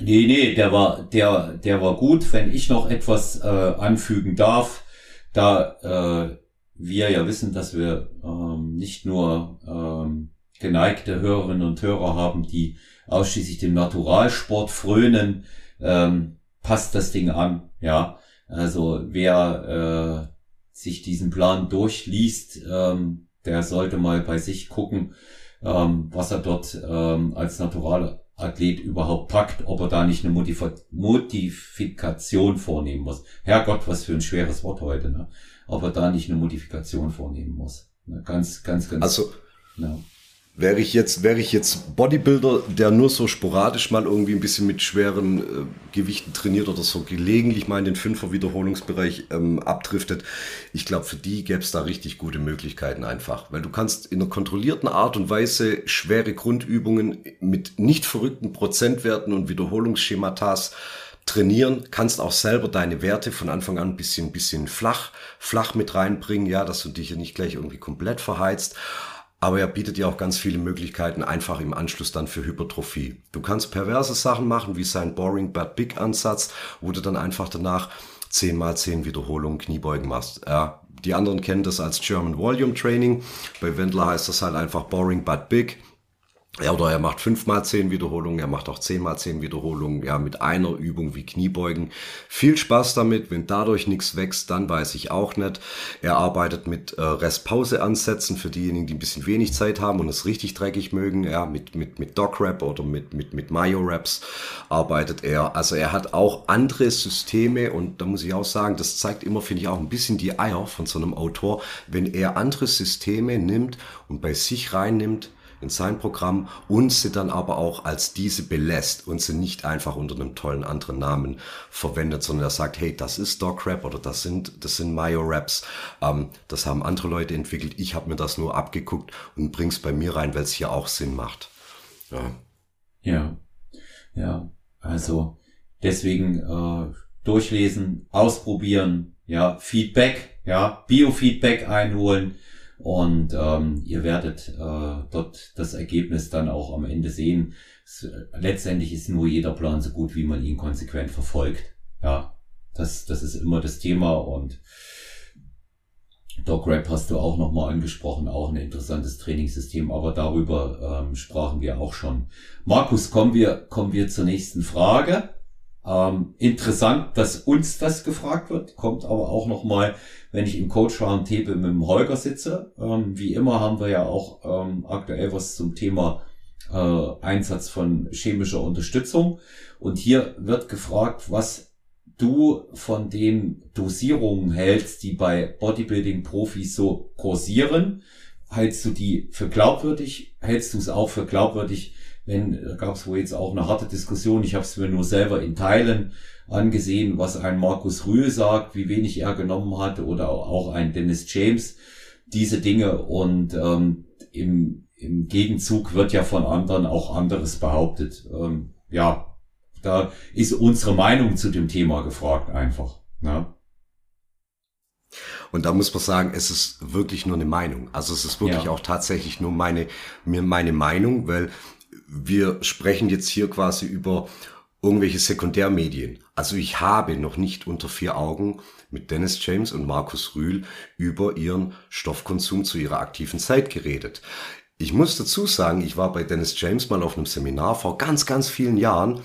Nee, nee, der war, der, der war gut. Wenn ich noch etwas äh, anfügen darf, da äh, wir ja wissen, dass wir ähm, nicht nur ähm, geneigte Hörerinnen und Hörer haben, die ausschließlich dem Naturalsport frönen, ähm, passt das Ding an. Ja, also wer äh, sich diesen Plan durchliest, ähm, der sollte mal bei sich gucken, ähm, was er dort ähm, als Naturalathlet überhaupt packt, ob er da nicht eine Modif Modifikation vornehmen muss. Herrgott, was für ein schweres Wort heute, ne? Ob er da nicht eine Modifikation vornehmen muss. Ne? Ganz, ganz, ganz. Also, ja. Wäre ich jetzt, wäre ich jetzt Bodybuilder, der nur so sporadisch mal irgendwie ein bisschen mit schweren äh, Gewichten trainiert oder so gelegentlich mal in den Fünfer Wiederholungsbereich ähm, abdriftet, ich glaube, für die gäbe es da richtig gute Möglichkeiten einfach. Weil du kannst in einer kontrollierten Art und Weise schwere Grundübungen mit nicht verrückten Prozentwerten und Wiederholungsschematas trainieren, kannst auch selber deine Werte von Anfang an ein bisschen, bisschen flach, flach mit reinbringen, ja, dass du dich hier nicht gleich irgendwie komplett verheizt. Aber er bietet dir auch ganz viele Möglichkeiten einfach im Anschluss dann für Hypertrophie. Du kannst perverse Sachen machen, wie sein Boring But Big Ansatz, wo du dann einfach danach 10 mal 10 Wiederholungen Kniebeugen machst. Ja, die anderen kennen das als German Volume Training. Bei Wendler heißt das halt einfach Boring But Big. Ja, oder er macht fünf mal zehn Wiederholungen, er macht auch zehn mal zehn Wiederholungen, ja, mit einer Übung wie Kniebeugen. Viel Spaß damit, wenn dadurch nichts wächst, dann weiß ich auch nicht. Er arbeitet mit äh, Restpause-Ansätzen für diejenigen, die ein bisschen wenig Zeit haben und es richtig dreckig mögen, ja, mit, mit, mit Dog-Rap oder mit, mit, mit Mayo-Raps arbeitet er. Also er hat auch andere Systeme und da muss ich auch sagen, das zeigt immer, finde ich, auch ein bisschen die Eier von so einem Autor, wenn er andere Systeme nimmt und bei sich reinnimmt, in sein Programm und sie dann aber auch als diese belässt und sie nicht einfach unter einem tollen anderen Namen verwendet, sondern er sagt, hey, das ist Dog Rap oder das sind, das sind Mayo Raps, ähm, das haben andere Leute entwickelt, ich habe mir das nur abgeguckt und bring's bei mir rein, weil es hier auch Sinn macht. Ja, ja, ja. also deswegen äh, durchlesen, ausprobieren, ja, Feedback, ja, Biofeedback einholen, und ähm, ihr werdet äh, dort das Ergebnis dann auch am Ende sehen. Es, letztendlich ist nur jeder Plan so gut, wie man ihn konsequent verfolgt. Ja, das, das ist immer das Thema und Dog Rap hast du auch nochmal angesprochen, auch ein interessantes Trainingssystem, aber darüber ähm, sprachen wir auch schon. Markus, kommen wir, kommen wir zur nächsten Frage. Ähm, interessant, dass uns das gefragt wird, kommt aber auch nochmal wenn ich im Coach Roundtable mit dem Holger sitze. Ähm, wie immer haben wir ja auch ähm, aktuell was zum Thema äh, Einsatz von chemischer Unterstützung. Und hier wird gefragt, was du von den Dosierungen hältst, die bei Bodybuilding-Profis so kursieren. Hältst du die für glaubwürdig? Hältst du es auch für glaubwürdig, wenn, da gab es wohl jetzt auch eine harte Diskussion, ich habe es mir nur selber in Teilen angesehen, was ein Markus Rühl sagt, wie wenig er genommen hat oder auch ein Dennis James, diese Dinge und ähm, im, im Gegenzug wird ja von anderen auch anderes behauptet. Ähm, ja, da ist unsere Meinung zu dem Thema gefragt einfach. Ne? Und da muss man sagen, es ist wirklich nur eine Meinung. Also es ist wirklich ja. auch tatsächlich nur meine, mir meine Meinung, weil wir sprechen jetzt hier quasi über irgendwelche Sekundärmedien. Also ich habe noch nicht unter vier Augen mit Dennis James und Markus Rühl über ihren Stoffkonsum zu ihrer aktiven Zeit geredet. Ich muss dazu sagen, ich war bei Dennis James mal auf einem Seminar vor ganz, ganz vielen Jahren.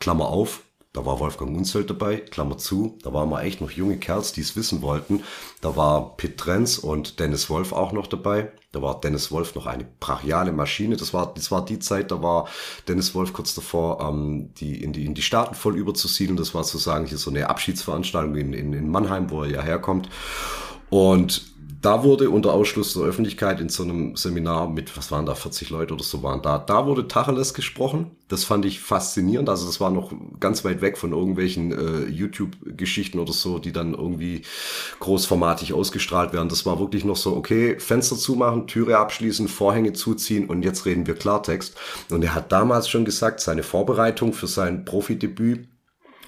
Klammer auf, da war Wolfgang Unzelt dabei, Klammer zu, da waren wir echt noch junge Kerls, die es wissen wollten. Da war Pitt Trenz und Dennis Wolf auch noch dabei. Da war Dennis Wolf noch eine brachiale Maschine. Das war, das war die Zeit, da war Dennis Wolf kurz davor, ähm, die, in, die, in die Staaten voll überzusiedeln. Das war sozusagen hier so eine Abschiedsveranstaltung in, in, in Mannheim, wo er ja herkommt. Und da wurde unter Ausschluss der Öffentlichkeit in so einem Seminar mit, was waren da, 40 Leute oder so waren da, da wurde Tacheles gesprochen. Das fand ich faszinierend. Also das war noch ganz weit weg von irgendwelchen äh, YouTube-Geschichten oder so, die dann irgendwie großformatig ausgestrahlt werden. Das war wirklich noch so, okay, Fenster zumachen, Türe abschließen, Vorhänge zuziehen und jetzt reden wir Klartext. Und er hat damals schon gesagt, seine Vorbereitung für sein Profidebüt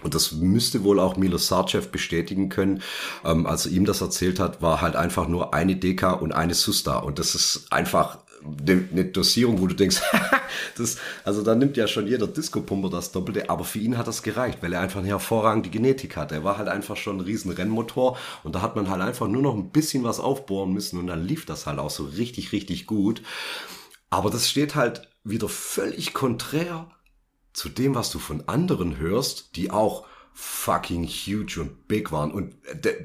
und das müsste wohl auch Milo Sarcev bestätigen können. Ähm, als er ihm das erzählt hat, war halt einfach nur eine Deka und eine Susta. Und das ist einfach eine Dosierung, wo du denkst, (laughs) das, also da nimmt ja schon jeder Disco-Pumper das Doppelte, aber für ihn hat das gereicht, weil er einfach eine hervorragende Genetik hat. Er war halt einfach schon ein riesen Rennmotor und da hat man halt einfach nur noch ein bisschen was aufbohren müssen und dann lief das halt auch so richtig, richtig gut. Aber das steht halt wieder völlig konträr zu dem, was du von anderen hörst, die auch fucking huge und big waren. Und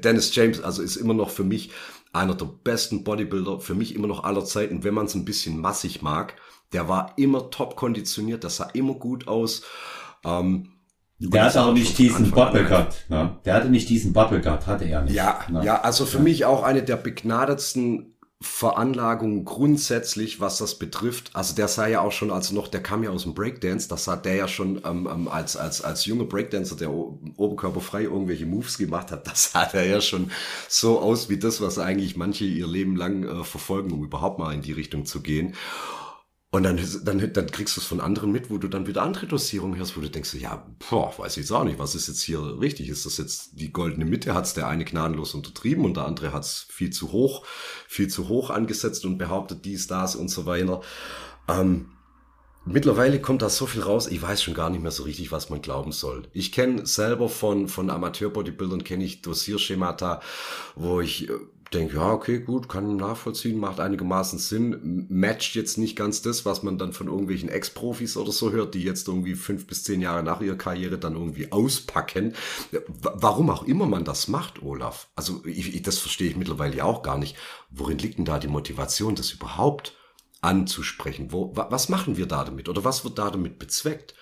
Dennis James, also ist immer noch für mich einer der besten Bodybuilder, für mich immer noch aller Zeiten, wenn man es ein bisschen massig mag. Der war immer top konditioniert, das sah immer gut aus. Ähm, der hatte auch nicht diesen Bubble Gut, ne? Der hatte nicht diesen Bubble Gut, hatte er nicht. Ja, ne? ja, also für ja. mich auch eine der begnadetsten Veranlagung grundsätzlich, was das betrifft. Also der sah ja auch schon, also noch, der kam ja aus dem Breakdance, das sah der ja schon ähm, ähm, als, als, als junger Breakdancer, der oberkörperfrei irgendwelche Moves gemacht hat, (laughs) das sah der ja schon so aus wie das, was eigentlich manche ihr Leben lang äh, verfolgen, um überhaupt mal in die Richtung zu gehen. Und dann, dann, dann kriegst du es von anderen mit, wo du dann wieder andere Dosierungen hörst, wo du denkst, ja, boah, weiß ich jetzt auch nicht, was ist jetzt hier richtig? Ist das jetzt die goldene Mitte? Hat's der eine gnadenlos untertrieben und der andere hat's viel zu hoch, viel zu hoch angesetzt und behauptet dies, das und so weiter. Ähm, Mittlerweile kommt da so viel raus, ich weiß schon gar nicht mehr so richtig, was man glauben soll. Ich kenne selber von, von Amateur-Bodybuildern, kenne ich Dosierschemata, wo ich äh, denke, ja, okay, gut, kann nachvollziehen, macht einigermaßen Sinn, matcht jetzt nicht ganz das, was man dann von irgendwelchen Ex-Profis oder so hört, die jetzt irgendwie fünf bis zehn Jahre nach ihrer Karriere dann irgendwie auspacken. Warum auch immer man das macht, Olaf. Also ich, ich, das verstehe ich mittlerweile auch gar nicht. Worin liegt denn da die Motivation, das überhaupt anzusprechen? Wo, was machen wir da damit? Oder was wird da damit bezweckt?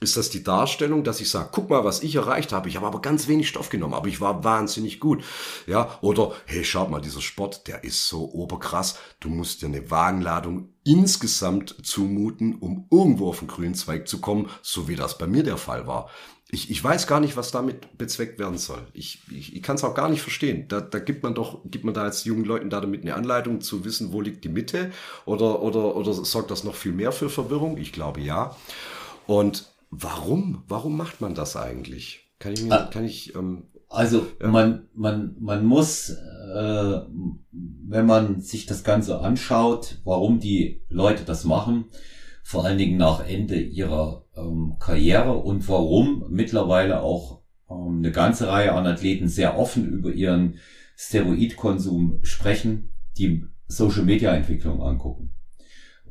Ist das die Darstellung, dass ich sage, guck mal, was ich erreicht habe. Ich habe aber ganz wenig Stoff genommen, aber ich war wahnsinnig gut. Ja, oder hey, schau mal, dieser Sport, der ist so oberkrass. Du musst dir eine Wagenladung insgesamt zumuten, um irgendwo auf den grünen Zweig zu kommen, so wie das bei mir der Fall war. Ich, ich weiß gar nicht, was damit bezweckt werden soll. Ich, ich, ich kann es auch gar nicht verstehen. Da, da gibt man doch, gibt man da als jungen Leuten da damit eine Anleitung zu wissen, wo liegt die Mitte? Oder, oder, oder sorgt das noch viel mehr für Verwirrung? Ich glaube ja. Und Warum? Warum macht man das eigentlich? Kann ich mir, ah, kann ich, ähm, also ja. man, man, man muss, äh, wenn man sich das Ganze anschaut, warum die Leute das machen, vor allen Dingen nach Ende ihrer ähm, Karriere und warum mittlerweile auch ähm, eine ganze Reihe an Athleten sehr offen über ihren Steroidkonsum sprechen, die Social Media Entwicklung angucken.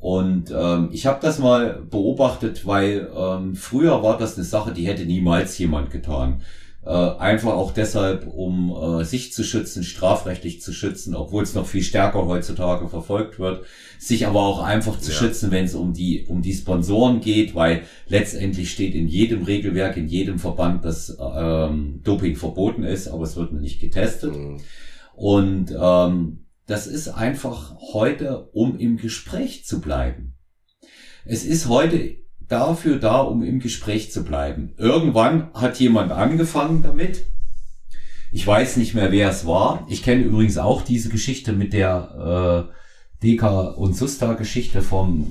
Und ähm, ich habe das mal beobachtet, weil ähm, früher war das eine Sache, die hätte niemals jemand getan. Äh, einfach auch deshalb, um äh, sich zu schützen, strafrechtlich zu schützen, obwohl es noch viel stärker heutzutage verfolgt wird, sich aber auch einfach zu ja. schützen, wenn es um die um die Sponsoren geht, weil letztendlich steht in jedem Regelwerk, in jedem Verband, dass ähm, Doping verboten ist, aber es wird nicht getestet. Mhm. Und ähm, das ist einfach heute, um im Gespräch zu bleiben. Es ist heute dafür da, um im Gespräch zu bleiben. Irgendwann hat jemand angefangen damit. Ich weiß nicht mehr, wer es war. Ich kenne übrigens auch diese Geschichte mit der äh, Deka und Susta Geschichte vom,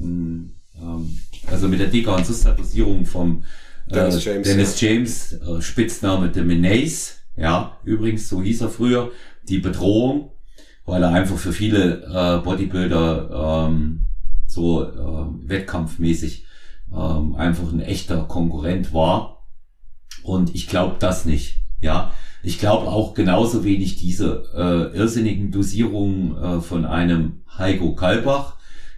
ähm, also mit der Deka und Susta Dosierung vom äh, Dennis James, Dennis James äh, Spitzname The Menace. Ja, übrigens, so hieß er früher. Die Bedrohung weil er einfach für viele äh, Bodybuilder ähm, so äh, wettkampfmäßig ähm, einfach ein echter Konkurrent war. Und ich glaube das nicht. Ja, ich glaube auch genauso wenig diese äh, irrsinnigen Dosierungen äh, von einem Heiko Kalbach,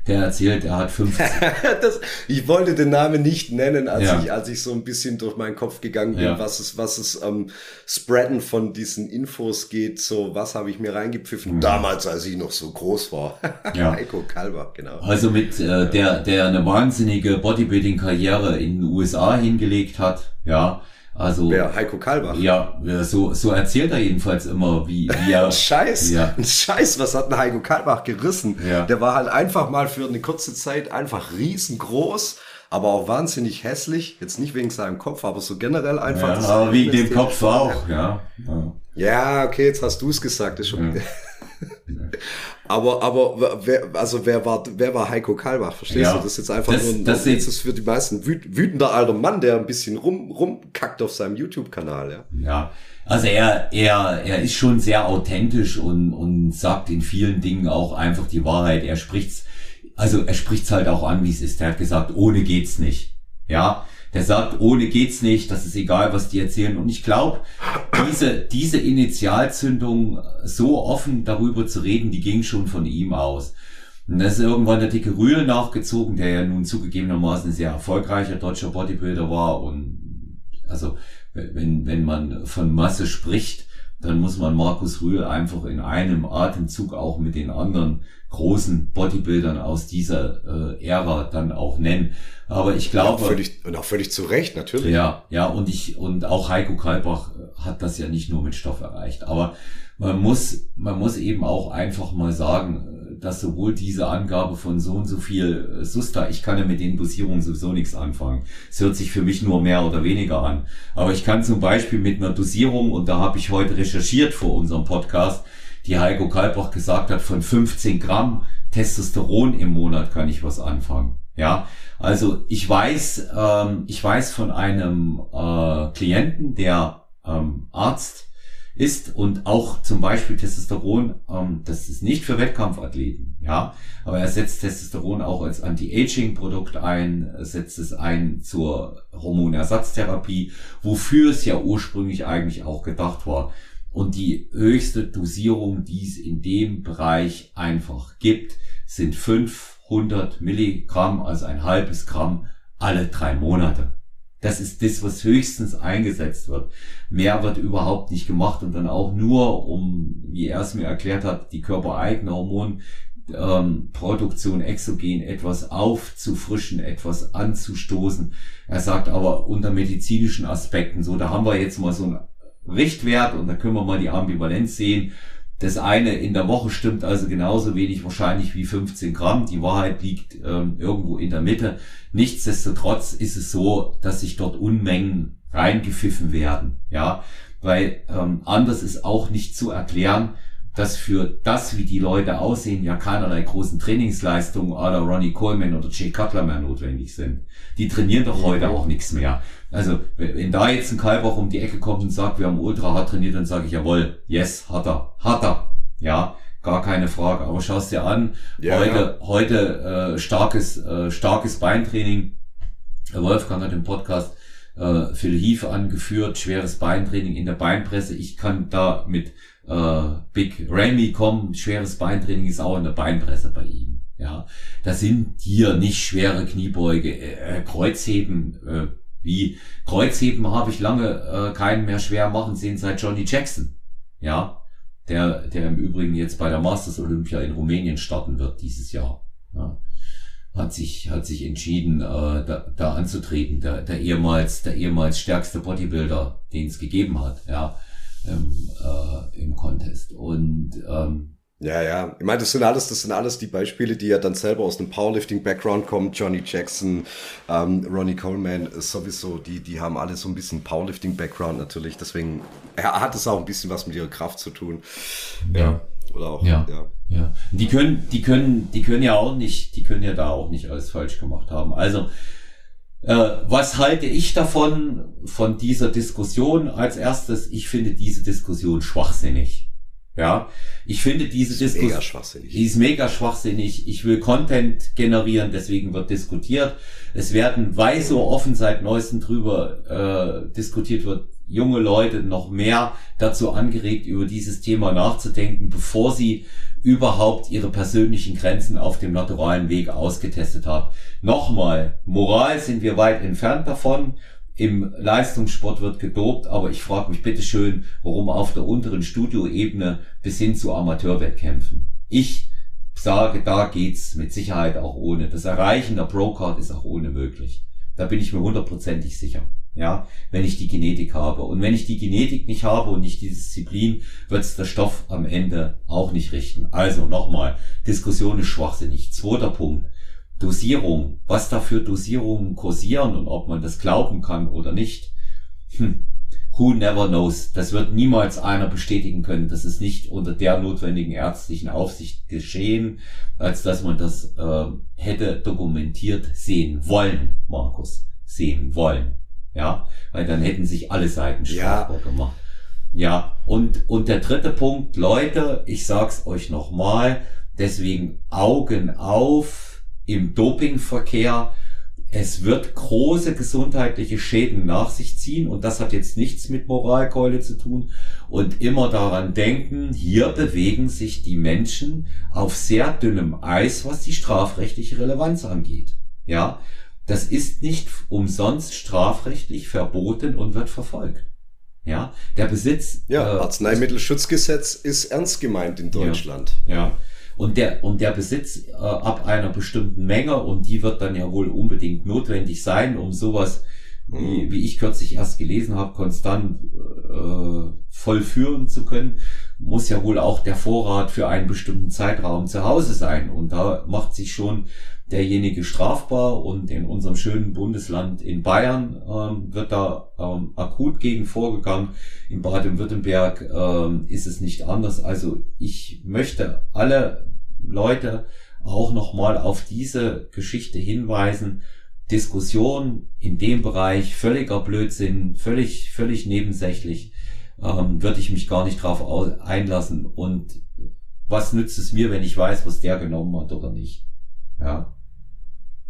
der erzählt, er hat 50. (laughs) das, ich wollte den Namen nicht nennen, als ja. ich, als ich so ein bisschen durch meinen Kopf gegangen bin, ja. was es, was es ähm, Spreaden von diesen Infos geht, so was habe ich mir reingepfiffen. Mhm. Damals, als ich noch so groß war. (laughs) ja. Heiko Kalber, genau. Also mit äh, der, der eine wahnsinnige Bodybuilding-Karriere in den USA hingelegt hat, ja also Wer? Heiko Kalbach? Ja, so, so erzählt er jedenfalls immer, wie, wie (laughs) er. ein Scheiß, ja. ein Scheiß, was hat ein Heiko Kalbach gerissen? Ja. Der war halt einfach mal für eine kurze Zeit einfach riesengroß, aber auch wahnsinnig hässlich. Jetzt nicht wegen seinem Kopf, aber so generell einfach. Ja, aber wegen dem Kopf auch, ja. ja. Ja, okay, jetzt hast du es gesagt, ist schon. Ja. (laughs) (laughs) aber, aber wer, also wer war, wer war Heiko Kalbach? Verstehst ja. du? Das ist jetzt einfach das, nur ein, das jetzt ist für die meisten wüt, wütender alter Mann, der ein bisschen rum, rumkackt auf seinem YouTube-Kanal, ja. Ja. Also er, er, er ist schon sehr authentisch und, und sagt in vielen Dingen auch einfach die Wahrheit. Er spricht's also er spricht's halt auch an, wie es ist. Er hat gesagt, ohne geht's nicht. Ja, der sagt, ohne geht's nicht, das ist egal, was die erzählen. Und ich glaube, diese, diese Initialzündung, so offen darüber zu reden, die ging schon von ihm aus. Und das ist irgendwann der dicke Rühl nachgezogen, der ja nun zugegebenermaßen ein sehr erfolgreicher deutscher Bodybuilder war. Und also, wenn, wenn man von Masse spricht, dann muss man Markus Rühl einfach in einem Atemzug auch mit den anderen großen Bodybuildern aus dieser äh, Ära dann auch nennen. Aber ich glaube. Ja, völlig, und auch völlig zu Recht, natürlich. Ja, ja, und ich, und auch Heiko Kalbach hat das ja nicht nur mit Stoff erreicht. Aber man muss, man muss eben auch einfach mal sagen, dass sowohl diese Angabe von so und so viel Susta, ich kann ja mit den Dosierungen sowieso nichts anfangen. Es hört sich für mich nur mehr oder weniger an. Aber ich kann zum Beispiel mit einer Dosierung, und da habe ich heute recherchiert vor unserem Podcast, die Heiko Kalbach gesagt hat, von 15 Gramm Testosteron im Monat kann ich was anfangen. Ja, also ich weiß, ähm, ich weiß von einem äh, Klienten, der ähm, Arzt ist und auch zum Beispiel Testosteron, ähm, das ist nicht für Wettkampfathleten, ja, aber er setzt Testosteron auch als Anti-Aging-Produkt ein, setzt es ein zur Hormonersatztherapie, wofür es ja ursprünglich eigentlich auch gedacht war. Und die höchste Dosierung, die es in dem Bereich einfach gibt, sind 500 Milligramm, also ein halbes Gramm alle drei Monate. Das ist das, was höchstens eingesetzt wird. Mehr wird überhaupt nicht gemacht und dann auch nur, um, wie er es mir erklärt hat, die körpereigene Hormonproduktion ähm, exogen etwas aufzufrischen, etwas anzustoßen. Er sagt aber unter medizinischen Aspekten so, da haben wir jetzt mal so einen Richtwert und da können wir mal die Ambivalenz sehen. Das eine in der Woche stimmt also genauso wenig wahrscheinlich wie 15 Gramm. Die Wahrheit liegt ähm, irgendwo in der Mitte. Nichtsdestotrotz ist es so, dass sich dort Unmengen reingepfiffen werden. Ja, weil ähm, anders ist auch nicht zu erklären, dass für das, wie die Leute aussehen, ja keinerlei großen Trainingsleistungen oder Ronnie Coleman oder Jay Cutler mehr notwendig sind. Die trainieren doch heute auch nichts mehr. Also, wenn da jetzt ein Kalber um die Ecke kommt und sagt, wir haben ultra hart trainiert, dann sage ich, jawohl, yes, hat er, hat er. Ja, gar keine Frage. Aber schaust dir an, ja, heute, ja. heute äh, starkes, äh, starkes Beintraining. Wolfgang hat im Podcast äh, Phil Heath angeführt, schweres Beintraining in der Beinpresse. Ich kann da mit äh, Big Ramy kommen, schweres Beintraining ist auch in der Beinpresse bei ihm. Ja, das sind hier nicht schwere Kniebeuge, äh, Kreuzheben, äh, wie Kreuzheben habe ich lange äh, keinen mehr schwer machen sehen seit Johnny Jackson. Ja, der, der im Übrigen jetzt bei der Masters Olympia in Rumänien starten wird dieses Jahr. Ja, hat sich, hat sich entschieden, äh, da, da anzutreten. Der, der ehemals, der ehemals stärkste Bodybuilder, den es gegeben hat. Ja, im, äh, im Contest. Und ähm, ja, ja. Ich meine, das sind alles, das sind alles die Beispiele, die ja dann selber aus einem Powerlifting-Background kommen. Johnny Jackson, ähm, Ronnie Coleman, sowieso, die, die haben alle so ein bisschen Powerlifting-Background natürlich. Deswegen er hat es auch ein bisschen was mit ihrer Kraft zu tun. Ja. ja. Oder auch, ja. ja. Ja. Die können, die können, die können ja auch nicht, die können ja da auch nicht alles falsch gemacht haben. Also, äh, was halte ich davon, von dieser Diskussion? Als erstes, ich finde diese Diskussion schwachsinnig. Ja, ich finde diese Diskussion mega schwachsinnig. Die ist mega schwachsinnig. Ich will Content generieren, deswegen wird diskutiert. Es werden, weil so offen seit neuestem drüber äh, diskutiert wird, junge Leute noch mehr dazu angeregt, über dieses Thema nachzudenken, bevor sie überhaupt ihre persönlichen Grenzen auf dem naturalen Weg ausgetestet haben. Nochmal, Moral sind wir weit entfernt davon. Im Leistungssport wird gedopt, aber ich frage mich bitteschön, warum auf der unteren Studioebene bis hin zu Amateurwettkämpfen. Ich sage, da geht's mit Sicherheit auch ohne. Das Erreichen der Pro-Card ist auch ohne möglich. Da bin ich mir hundertprozentig sicher ja, wenn ich die Genetik habe. Und wenn ich die Genetik nicht habe und nicht die Disziplin, wird es der Stoff am Ende auch nicht richten. Also nochmal, Diskussion ist schwachsinnig. Zweiter Punkt, Dosierung. Was da für Dosierungen kursieren und ob man das glauben kann oder nicht. Hm. Who never knows. Das wird niemals einer bestätigen können. Das ist nicht unter der notwendigen ärztlichen Aufsicht geschehen, als dass man das äh, hätte dokumentiert sehen wollen, Markus. Sehen wollen. Ja, weil dann hätten sich alle Seiten strafbar ja. gemacht. Ja, und, und der dritte Punkt, Leute, ich sag's euch nochmal, deswegen Augen auf, im Dopingverkehr. Es wird große gesundheitliche Schäden nach sich ziehen und das hat jetzt nichts mit Moralkeule zu tun. Und immer daran denken, hier bewegen sich die Menschen auf sehr dünnem Eis, was die strafrechtliche Relevanz angeht. Ja, das ist nicht umsonst strafrechtlich verboten und wird verfolgt. Ja, der Besitz. Ja, äh, Arzneimittelschutzgesetz ist ernst gemeint in Deutschland. Ja. ja. Und der, und der Besitz äh, ab einer bestimmten Menge, und die wird dann ja wohl unbedingt notwendig sein, um sowas, mhm. wie, wie ich kürzlich erst gelesen habe, konstant äh, vollführen zu können, muss ja wohl auch der Vorrat für einen bestimmten Zeitraum zu Hause sein. Und da macht sich schon derjenige strafbar und in unserem schönen Bundesland in Bayern ähm, wird da ähm, akut gegen vorgegangen. In Baden-Württemberg ähm, ist es nicht anders. Also ich möchte alle Leute auch nochmal auf diese Geschichte hinweisen. Diskussion in dem Bereich völliger Blödsinn, völlig, völlig nebensächlich, ähm, würde ich mich gar nicht drauf einlassen. Und was nützt es mir, wenn ich weiß, was der genommen hat oder nicht? Ja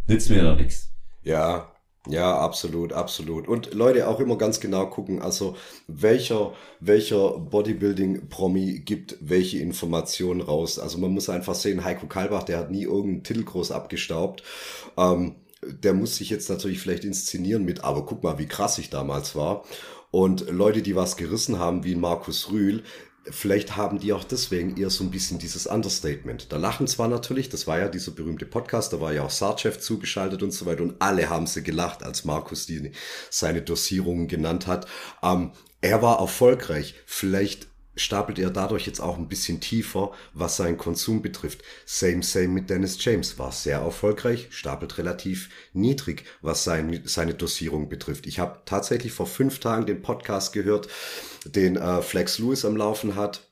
nützt mir doch nichts. Ja, ja, absolut, absolut. Und Leute auch immer ganz genau gucken, also welcher, welcher Bodybuilding-Promi gibt welche Informationen raus. Also man muss einfach sehen, Heiko Kalbach, der hat nie irgendeinen Titel groß abgestaubt. Ähm, der muss sich jetzt natürlich vielleicht inszenieren mit, aber guck mal, wie krass ich damals war. Und Leute, die was gerissen haben, wie Markus Rühl, vielleicht haben die auch deswegen eher so ein bisschen dieses Understatement. Da lachen zwar natürlich, das war ja dieser berühmte Podcast, da war ja auch Sarchev zugeschaltet und so weiter und alle haben sie gelacht, als Markus die, seine Dosierungen genannt hat. Ähm, er war erfolgreich. Vielleicht stapelt er dadurch jetzt auch ein bisschen tiefer, was seinen Konsum betrifft. Same, same mit Dennis James. War sehr erfolgreich, stapelt relativ niedrig, was sein, seine Dosierung betrifft. Ich habe tatsächlich vor fünf Tagen den Podcast gehört, den äh, Flex Lewis am Laufen hat.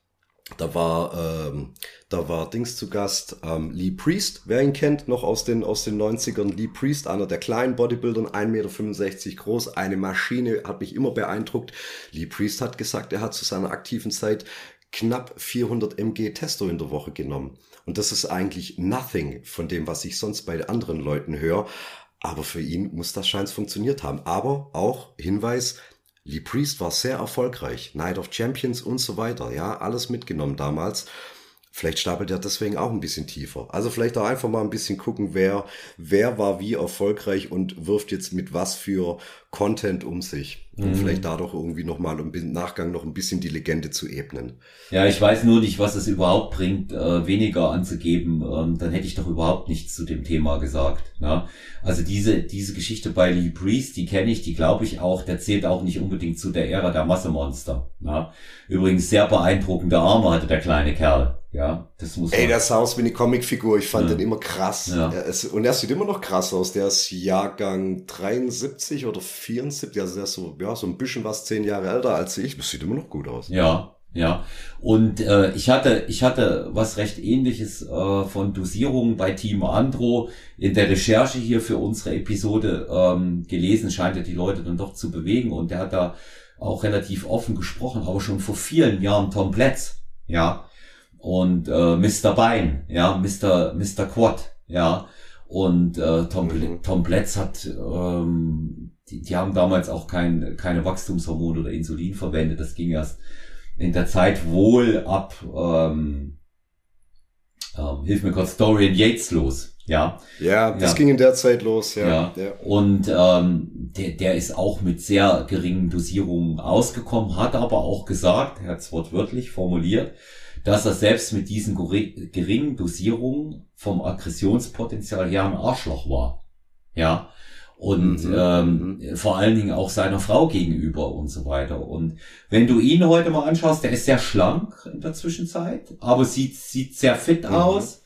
Da war, ähm, da war Dings zu Gast, ähm, Lee Priest, wer ihn kennt, noch aus den, aus den 90ern. Lee Priest, einer der kleinen Bodybuilder, 1,65 Meter groß, eine Maschine, hat mich immer beeindruckt. Lee Priest hat gesagt, er hat zu seiner aktiven Zeit knapp 400 mg Testo in der Woche genommen. Und das ist eigentlich nothing von dem, was ich sonst bei anderen Leuten höre. Aber für ihn muss das scheins funktioniert haben. Aber auch Hinweis, Lee Priest war sehr erfolgreich. Night of Champions und so weiter. Ja, alles mitgenommen damals. Vielleicht stapelt er deswegen auch ein bisschen tiefer. Also vielleicht auch einfach mal ein bisschen gucken, wer, wer war wie erfolgreich und wirft jetzt mit was für Content um sich. Und mhm. vielleicht dadurch irgendwie nochmal im Nachgang noch ein bisschen die Legende zu ebnen. Ja, ich weiß nur nicht, was es überhaupt bringt, äh, weniger anzugeben. Ähm, dann hätte ich doch überhaupt nichts zu dem Thema gesagt. Ne? Also diese, diese Geschichte bei Lee Priest, die kenne ich, die glaube ich auch, der zählt auch nicht unbedingt zu der Ära der Massemonster. Ne? Übrigens sehr beeindruckende Arme hatte der kleine Kerl. Ja, das muss Ey, der sah aus wie eine Comicfigur. Ich fand ja. den immer krass. Ja. Er ist, und er sieht immer noch krass aus. Der ist Jahrgang 73 oder 74. Also der ist so, ja, so ein bisschen was zehn Jahre älter als ich. Das sieht immer noch gut aus. Ja, ja. Und äh, ich hatte, ich hatte was recht ähnliches äh, von Dosierungen bei Team Andro in der Recherche hier für unsere Episode ähm, gelesen. Scheint ja die Leute dann doch zu bewegen. Und der hat da auch relativ offen gesprochen, aber schon vor vielen Jahren Tom Pletz. Ja und äh, Mr. Bein, ja, Mr. Mr. Quad, ja. Und äh, Tom, mhm. Tom Bletz hat, ähm, die, die haben damals auch kein, keine Wachstumshormone oder Insulin verwendet. Das ging erst in der Zeit wohl ab, ähm, ähm, hilf mir kurz, Dorian Yates los. Ja, ja, das ja. ging in der Zeit los, ja. ja. ja. Und ähm, der, der ist auch mit sehr geringen Dosierungen ausgekommen, hat aber auch gesagt, er hat es wortwörtlich formuliert, dass er selbst mit diesen geringen Dosierungen vom Aggressionspotenzial her ein Arschloch war. Ja. Und mhm. ähm, mhm. vor allen Dingen auch seiner Frau gegenüber und so weiter. Und wenn du ihn heute mal anschaust, der ist sehr schlank in der Zwischenzeit, aber sieht, sieht sehr fit mhm. aus.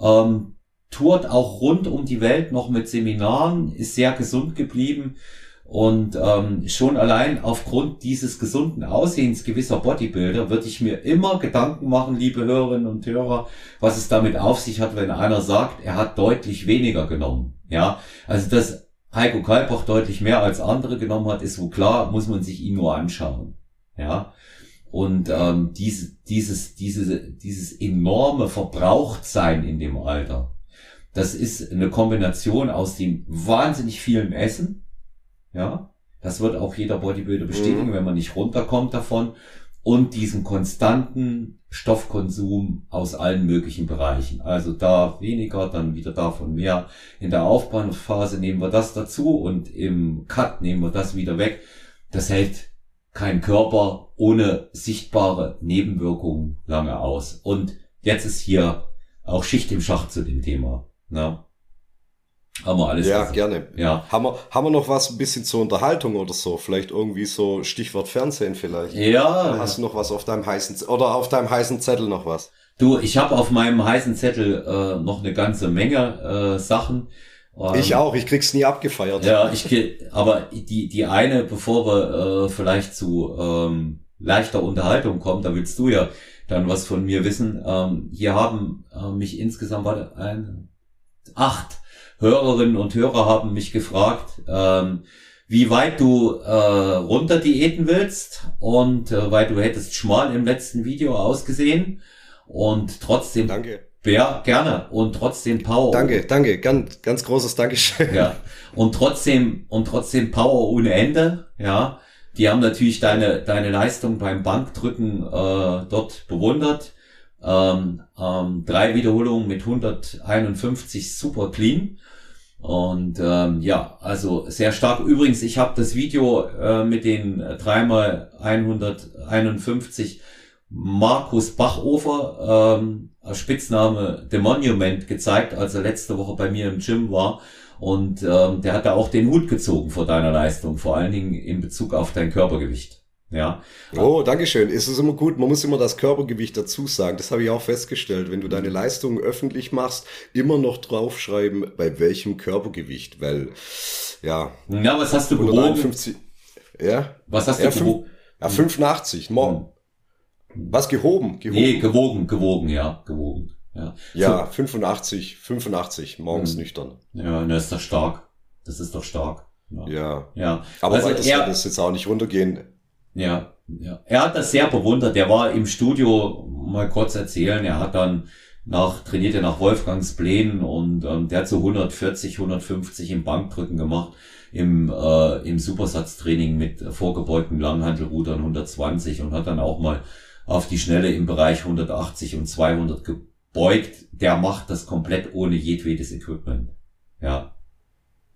Ähm, tourt auch rund um die Welt noch mit Seminaren, ist sehr gesund geblieben. Und ähm, schon allein aufgrund dieses gesunden Aussehens gewisser Bodybuilder würde ich mir immer Gedanken machen, liebe Hörerinnen und Hörer, was es damit auf sich hat, wenn einer sagt, er hat deutlich weniger genommen. Ja, also dass Heiko Kalbach deutlich mehr als andere genommen hat, ist wohl klar, muss man sich ihn nur anschauen. Ja, und ähm, diese, dieses, dieses, dieses enorme Verbrauchtsein in dem Alter, Das ist eine Kombination aus dem wahnsinnig vielen Essen. Ja, das wird auch jeder Bodybuilder bestätigen, mhm. wenn man nicht runterkommt davon. Und diesen konstanten Stoffkonsum aus allen möglichen Bereichen. Also da weniger, dann wieder davon mehr. In der Aufbauphase nehmen wir das dazu und im Cut nehmen wir das wieder weg. Das hält kein Körper ohne sichtbare Nebenwirkungen lange aus. Und jetzt ist hier auch Schicht im Schacht zu dem Thema. Ne? Haben wir alles. Ja, gesagt. gerne. Ja. Haben wir, haben wir noch was ein bisschen zur Unterhaltung oder so? Vielleicht irgendwie so Stichwort Fernsehen vielleicht. Ja. Oder hast du noch was auf deinem heißen oder auf deinem heißen Zettel noch was? Du, ich habe auf meinem heißen Zettel äh, noch eine ganze Menge äh, Sachen. Ähm, ich auch, ich krieg's nie abgefeiert. Ja, ich aber die die eine, bevor wir äh, vielleicht zu ähm, leichter Unterhaltung kommen, da willst du ja dann was von mir wissen. Ähm, hier haben äh, mich insgesamt warte, ein, acht Hörerinnen und Hörer haben mich gefragt, ähm, wie weit du äh, runter diäten willst und äh, weil du hättest schmal im letzten Video ausgesehen und trotzdem Danke. Ja, gerne. Und trotzdem Power. Danke, danke. Ganz, ganz großes Dankeschön. Ja. Und trotzdem, und trotzdem Power ohne Ende. Ja. Die haben natürlich deine, deine Leistung beim Bankdrücken äh, dort bewundert. Ähm, ähm, drei Wiederholungen mit 151 super clean. Und ähm, ja, also sehr stark. Übrigens, ich habe das Video äh, mit den dreimal 151 Markus Bachofer, ähm, Spitzname The Monument, gezeigt, als er letzte Woche bei mir im Gym war. Und ähm, der hat da auch den Hut gezogen vor deiner Leistung, vor allen Dingen in Bezug auf dein Körpergewicht. Ja. Oh, Dankeschön. Ist es immer gut. Man muss immer das Körpergewicht dazu sagen. Das habe ich auch festgestellt. Wenn du deine Leistungen öffentlich machst, immer noch draufschreiben, bei welchem Körpergewicht, weil, ja. Ja, was hast du gewogen? Ja. Was hast du ja, gewogen? Ja, 85, morgen. Hm. Was gehoben? Gehoben? Nee, gewogen, gewogen, ja, gewogen. Ja, ja so. 85, 85, morgens hm. nüchtern. Ja, das ist doch stark. Das ist doch stark. Ja. Ja. ja. Aber also das er, das jetzt auch nicht runtergehen. Ja, ja. Er hat das sehr bewundert. Der war im Studio, mal kurz erzählen, er hat dann nach, trainierte nach Wolfgangs Plänen und ähm, der hat so 140, 150 im Bankdrücken gemacht, im, äh, im Supersatztraining mit vorgebeugten Langhantelrudern 120 und hat dann auch mal auf die Schnelle im Bereich 180 und 200 gebeugt. Der macht das komplett ohne jedwedes Equipment. Ja.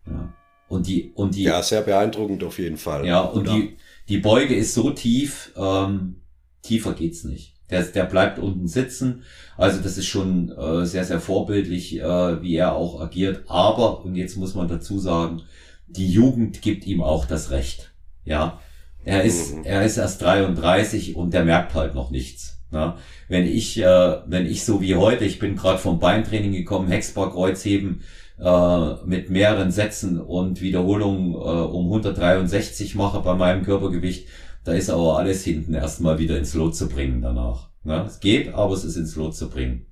Ja. Und die, und die. Ja, sehr beeindruckend auf jeden Fall. Ja, und ja. die, die Beuge ist so tief, ähm, tiefer geht's nicht. Der, der bleibt unten sitzen. Also das ist schon äh, sehr, sehr vorbildlich, äh, wie er auch agiert. Aber, und jetzt muss man dazu sagen, die Jugend gibt ihm auch das Recht. Ja, er ist, mhm. er ist erst 33 und der merkt halt noch nichts. Ne? Wenn ich, äh, wenn ich so wie heute, ich bin gerade vom Beintraining gekommen, Hexbar Kreuzheben, äh, mit mehreren Sätzen und Wiederholungen äh, um 163 mache bei meinem Körpergewicht, da ist aber alles hinten erstmal wieder ins Lot zu bringen danach. Ne? Es geht, aber es ist ins Lot zu bringen.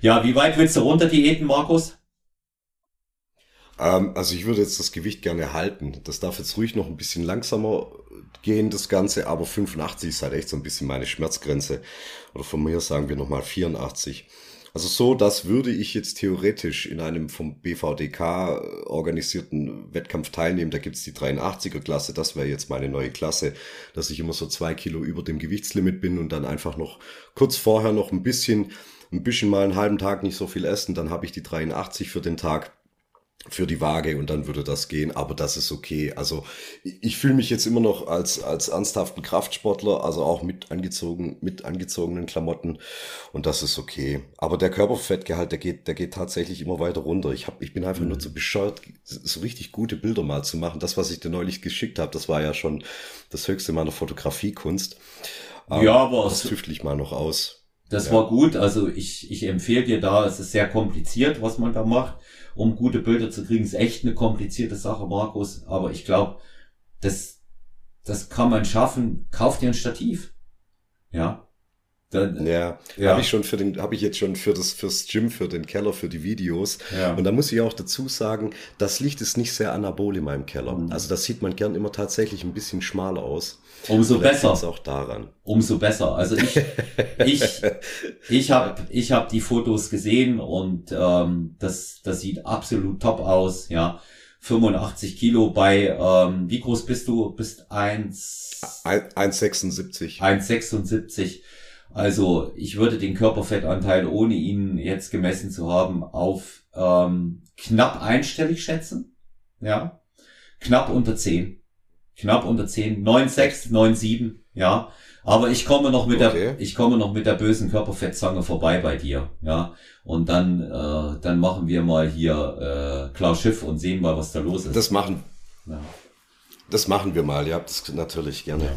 Ja, wie weit willst du runter diäten, Markus? Ähm, also ich würde jetzt das Gewicht gerne halten. Das darf jetzt ruhig noch ein bisschen langsamer gehen, das Ganze, aber 85 ist halt echt so ein bisschen meine Schmerzgrenze. Oder von mir sagen wir nochmal 84. Also so, das würde ich jetzt theoretisch in einem vom BVDK äh, organisierten Wettkampf teilnehmen. Da gibt's die 83er Klasse, das wäre jetzt meine neue Klasse, dass ich immer so zwei Kilo über dem Gewichtslimit bin und dann einfach noch kurz vorher noch ein bisschen, ein bisschen mal einen halben Tag nicht so viel essen. Dann habe ich die 83 für den Tag für die Waage und dann würde das gehen, aber das ist okay. Also ich fühle mich jetzt immer noch als, als ernsthaften Kraftsportler, also auch mit angezogen, mit angezogenen Klamotten und das ist okay. Aber der Körperfettgehalt, der geht, der geht tatsächlich immer weiter runter. Ich hab, ich bin einfach mhm. nur zu bescheuert, so richtig gute Bilder mal zu machen. Das, was ich dir neulich geschickt habe, das war ja schon das höchste meiner Fotografiekunst. Ja, aber das tüftel ich mal noch aus. Das ja. war gut. Also ich, ich empfehle dir da, es ist sehr kompliziert, was man da macht um gute Bilder zu kriegen, ist echt eine komplizierte Sache, Markus. Aber ich glaube, das, das kann man schaffen. Kauf dir ein Stativ. Ja. Dann, ja, ja. habe ich schon für den, habe ich jetzt schon für das fürs Gym, für den Keller, für die Videos. Ja. Und da muss ich auch dazu sagen, das Licht ist nicht sehr anabol in meinem Keller. Mhm. Also das sieht man gern immer tatsächlich ein bisschen schmaler aus. Umso besser. Ist auch daran. Umso besser. Also ich, (laughs) ich, ich habe, ich habe die Fotos gesehen und ähm, das, das sieht absolut top aus. Ja, 85 Kilo bei, ähm, wie groß bist du? Bist 1 1,76. 1,76. Also ich würde den Körperfettanteil, ohne ihn jetzt gemessen zu haben, auf ähm, knapp einstellig schätzen. Ja, knapp unter 10. Knapp unter 10. 9,6, 9,7. Ja, aber ich komme noch mit okay. der, ich komme noch mit der bösen Körperfettzange vorbei bei dir. Ja, und dann, äh, dann machen wir mal hier äh, klar Schiff und sehen mal, was da los ist. Das machen. Ja. Das machen wir mal. Ja, das natürlich gerne. Ja.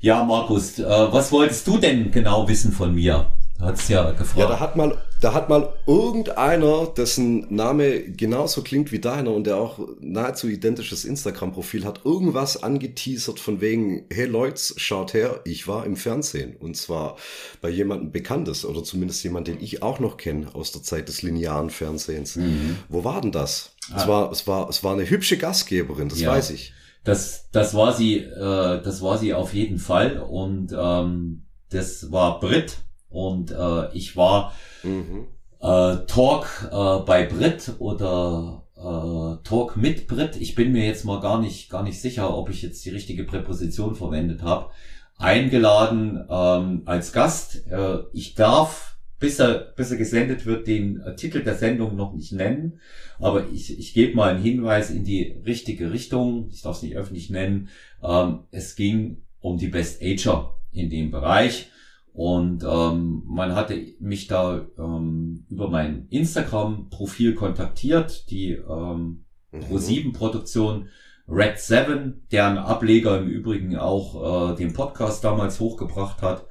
Ja, Markus, äh, was wolltest du denn genau wissen von mir? Hat's ja gefragt. Ja, da hat mal, da hat mal irgendeiner, dessen Name genauso klingt wie deiner und der auch nahezu identisches Instagram-Profil hat, irgendwas angeteasert von wegen, hey Leute, schaut her, ich war im Fernsehen und zwar bei jemandem Bekanntes oder zumindest jemand, den ich auch noch kenne aus der Zeit des linearen Fernsehens. Mhm. Wo war denn das? Ah. Es war, es war, es war eine hübsche Gastgeberin, das ja. weiß ich. Das, das war sie, äh, das war sie auf jeden Fall und ähm, das war Brit und äh, ich war mhm. äh, Talk äh, bei Brit oder äh, Talk mit Brit. Ich bin mir jetzt mal gar nicht gar nicht sicher, ob ich jetzt die richtige Präposition verwendet habe. Eingeladen ähm, als Gast. Äh, ich darf bis er, bis er gesendet wird, den äh, Titel der Sendung noch nicht nennen. Aber ich, ich gebe mal einen Hinweis in die richtige Richtung. Ich darf es nicht öffentlich nennen. Ähm, es ging um die Best Ager in dem Bereich. Und ähm, man hatte mich da ähm, über mein Instagram-Profil kontaktiert, die ähm, mhm. Pro7-Produktion Red 7, deren Ableger im Übrigen auch äh, den Podcast damals hochgebracht hat.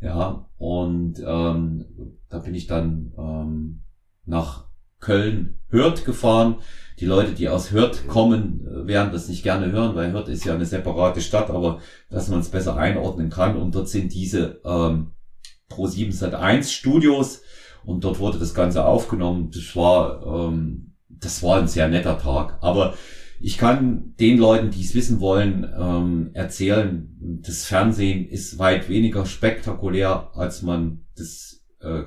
Ja, und ähm, da bin ich dann ähm, nach Köln Hürth gefahren. Die Leute, die aus Hürth kommen, äh, werden das nicht gerne hören, weil Hürth ist ja eine separate Stadt, aber dass man es besser einordnen kann. Und dort sind diese ähm, Pro7 Sat1 Studios und dort wurde das Ganze aufgenommen. Das war, ähm, das war ein sehr netter Tag. Aber ich kann den Leuten, die es wissen wollen, ähm, erzählen, das Fernsehen ist weit weniger spektakulär, als man das äh,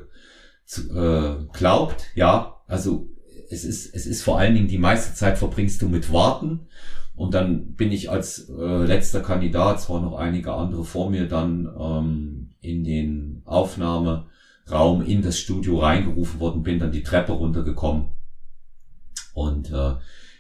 zu, äh, glaubt. Ja, also es ist, es ist vor allen Dingen die meiste Zeit verbringst du mit Warten. Und dann bin ich als äh, letzter Kandidat, zwar noch einige andere vor mir, dann ähm, in den Aufnahmeraum in das Studio reingerufen worden, bin dann die Treppe runtergekommen. Und äh,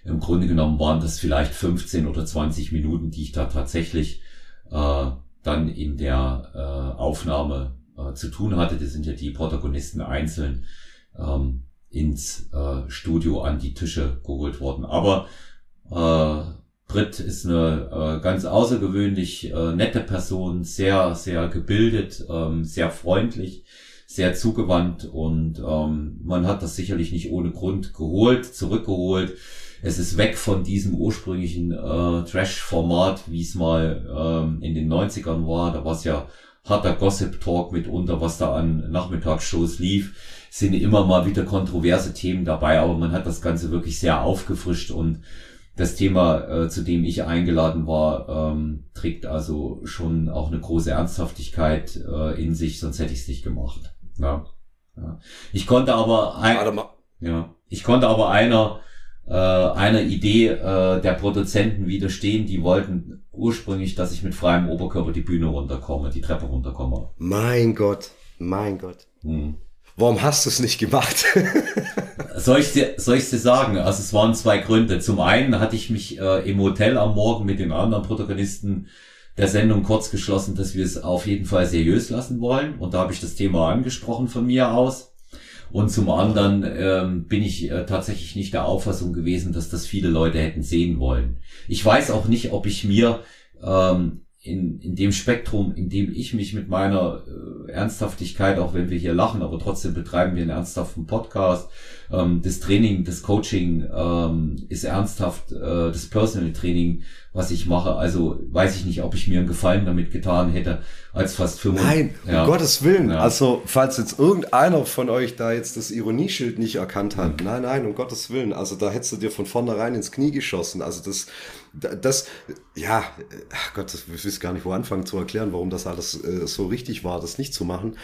im Grunde genommen waren das vielleicht 15 oder 20 Minuten, die ich da tatsächlich äh, dann in der äh, Aufnahme äh, zu tun hatte. Das sind ja die Protagonisten einzeln ähm, ins äh, Studio an die Tische geholt worden. Aber äh, Britt ist eine äh, ganz außergewöhnlich äh, nette Person, sehr, sehr gebildet, ähm, sehr freundlich, sehr zugewandt und ähm, man hat das sicherlich nicht ohne Grund geholt, zurückgeholt es ist weg von diesem ursprünglichen äh, Trash-Format, wie es mal ähm, in den 90ern war. Da war es ja harter Gossip-Talk mitunter, was da an Nachmittagsshows lief. Sind immer mal wieder kontroverse Themen dabei, aber man hat das Ganze wirklich sehr aufgefrischt und das Thema, äh, zu dem ich eingeladen war, ähm, trägt also schon auch eine große Ernsthaftigkeit äh, in sich, sonst hätte ich es nicht gemacht. Ja. ja. Ich konnte aber ein, ja, ich konnte aber einer äh, einer Idee äh, der Produzenten widerstehen. Die wollten ursprünglich, dass ich mit freiem Oberkörper die Bühne runterkomme, die Treppe runterkomme. Mein Gott, mein Gott. Hm. Warum hast du es nicht gemacht? (laughs) soll ich dir, soll ich dir sagen? Also es waren zwei Gründe. Zum einen hatte ich mich äh, im Hotel am Morgen mit den anderen Protagonisten der Sendung kurz geschlossen, dass wir es auf jeden Fall seriös lassen wollen. Und da habe ich das Thema angesprochen von mir aus. Und zum anderen ähm, bin ich äh, tatsächlich nicht der Auffassung gewesen, dass das viele Leute hätten sehen wollen. Ich weiß auch nicht, ob ich mir ähm, in, in dem Spektrum, in dem ich mich mit meiner äh, Ernsthaftigkeit, auch wenn wir hier lachen, aber trotzdem betreiben wir einen ernsthaften Podcast. Ähm, das Training, das Coaching ähm, ist ernsthaft, äh, das Personal Training was ich mache. Also weiß ich nicht, ob ich mir einen Gefallen damit getan hätte, als fast 95. Nein, ja. um Gottes Willen. Ja. Also, falls jetzt irgendeiner von euch da jetzt das Ironieschild nicht erkannt hat, mhm. nein, nein, um Gottes Willen. Also, da hättest du dir von vornherein ins Knie geschossen. Also, das, das, ja, Gott, ich weiß gar nicht, wo anfangen zu erklären, warum das alles äh, so richtig war, das nicht zu machen.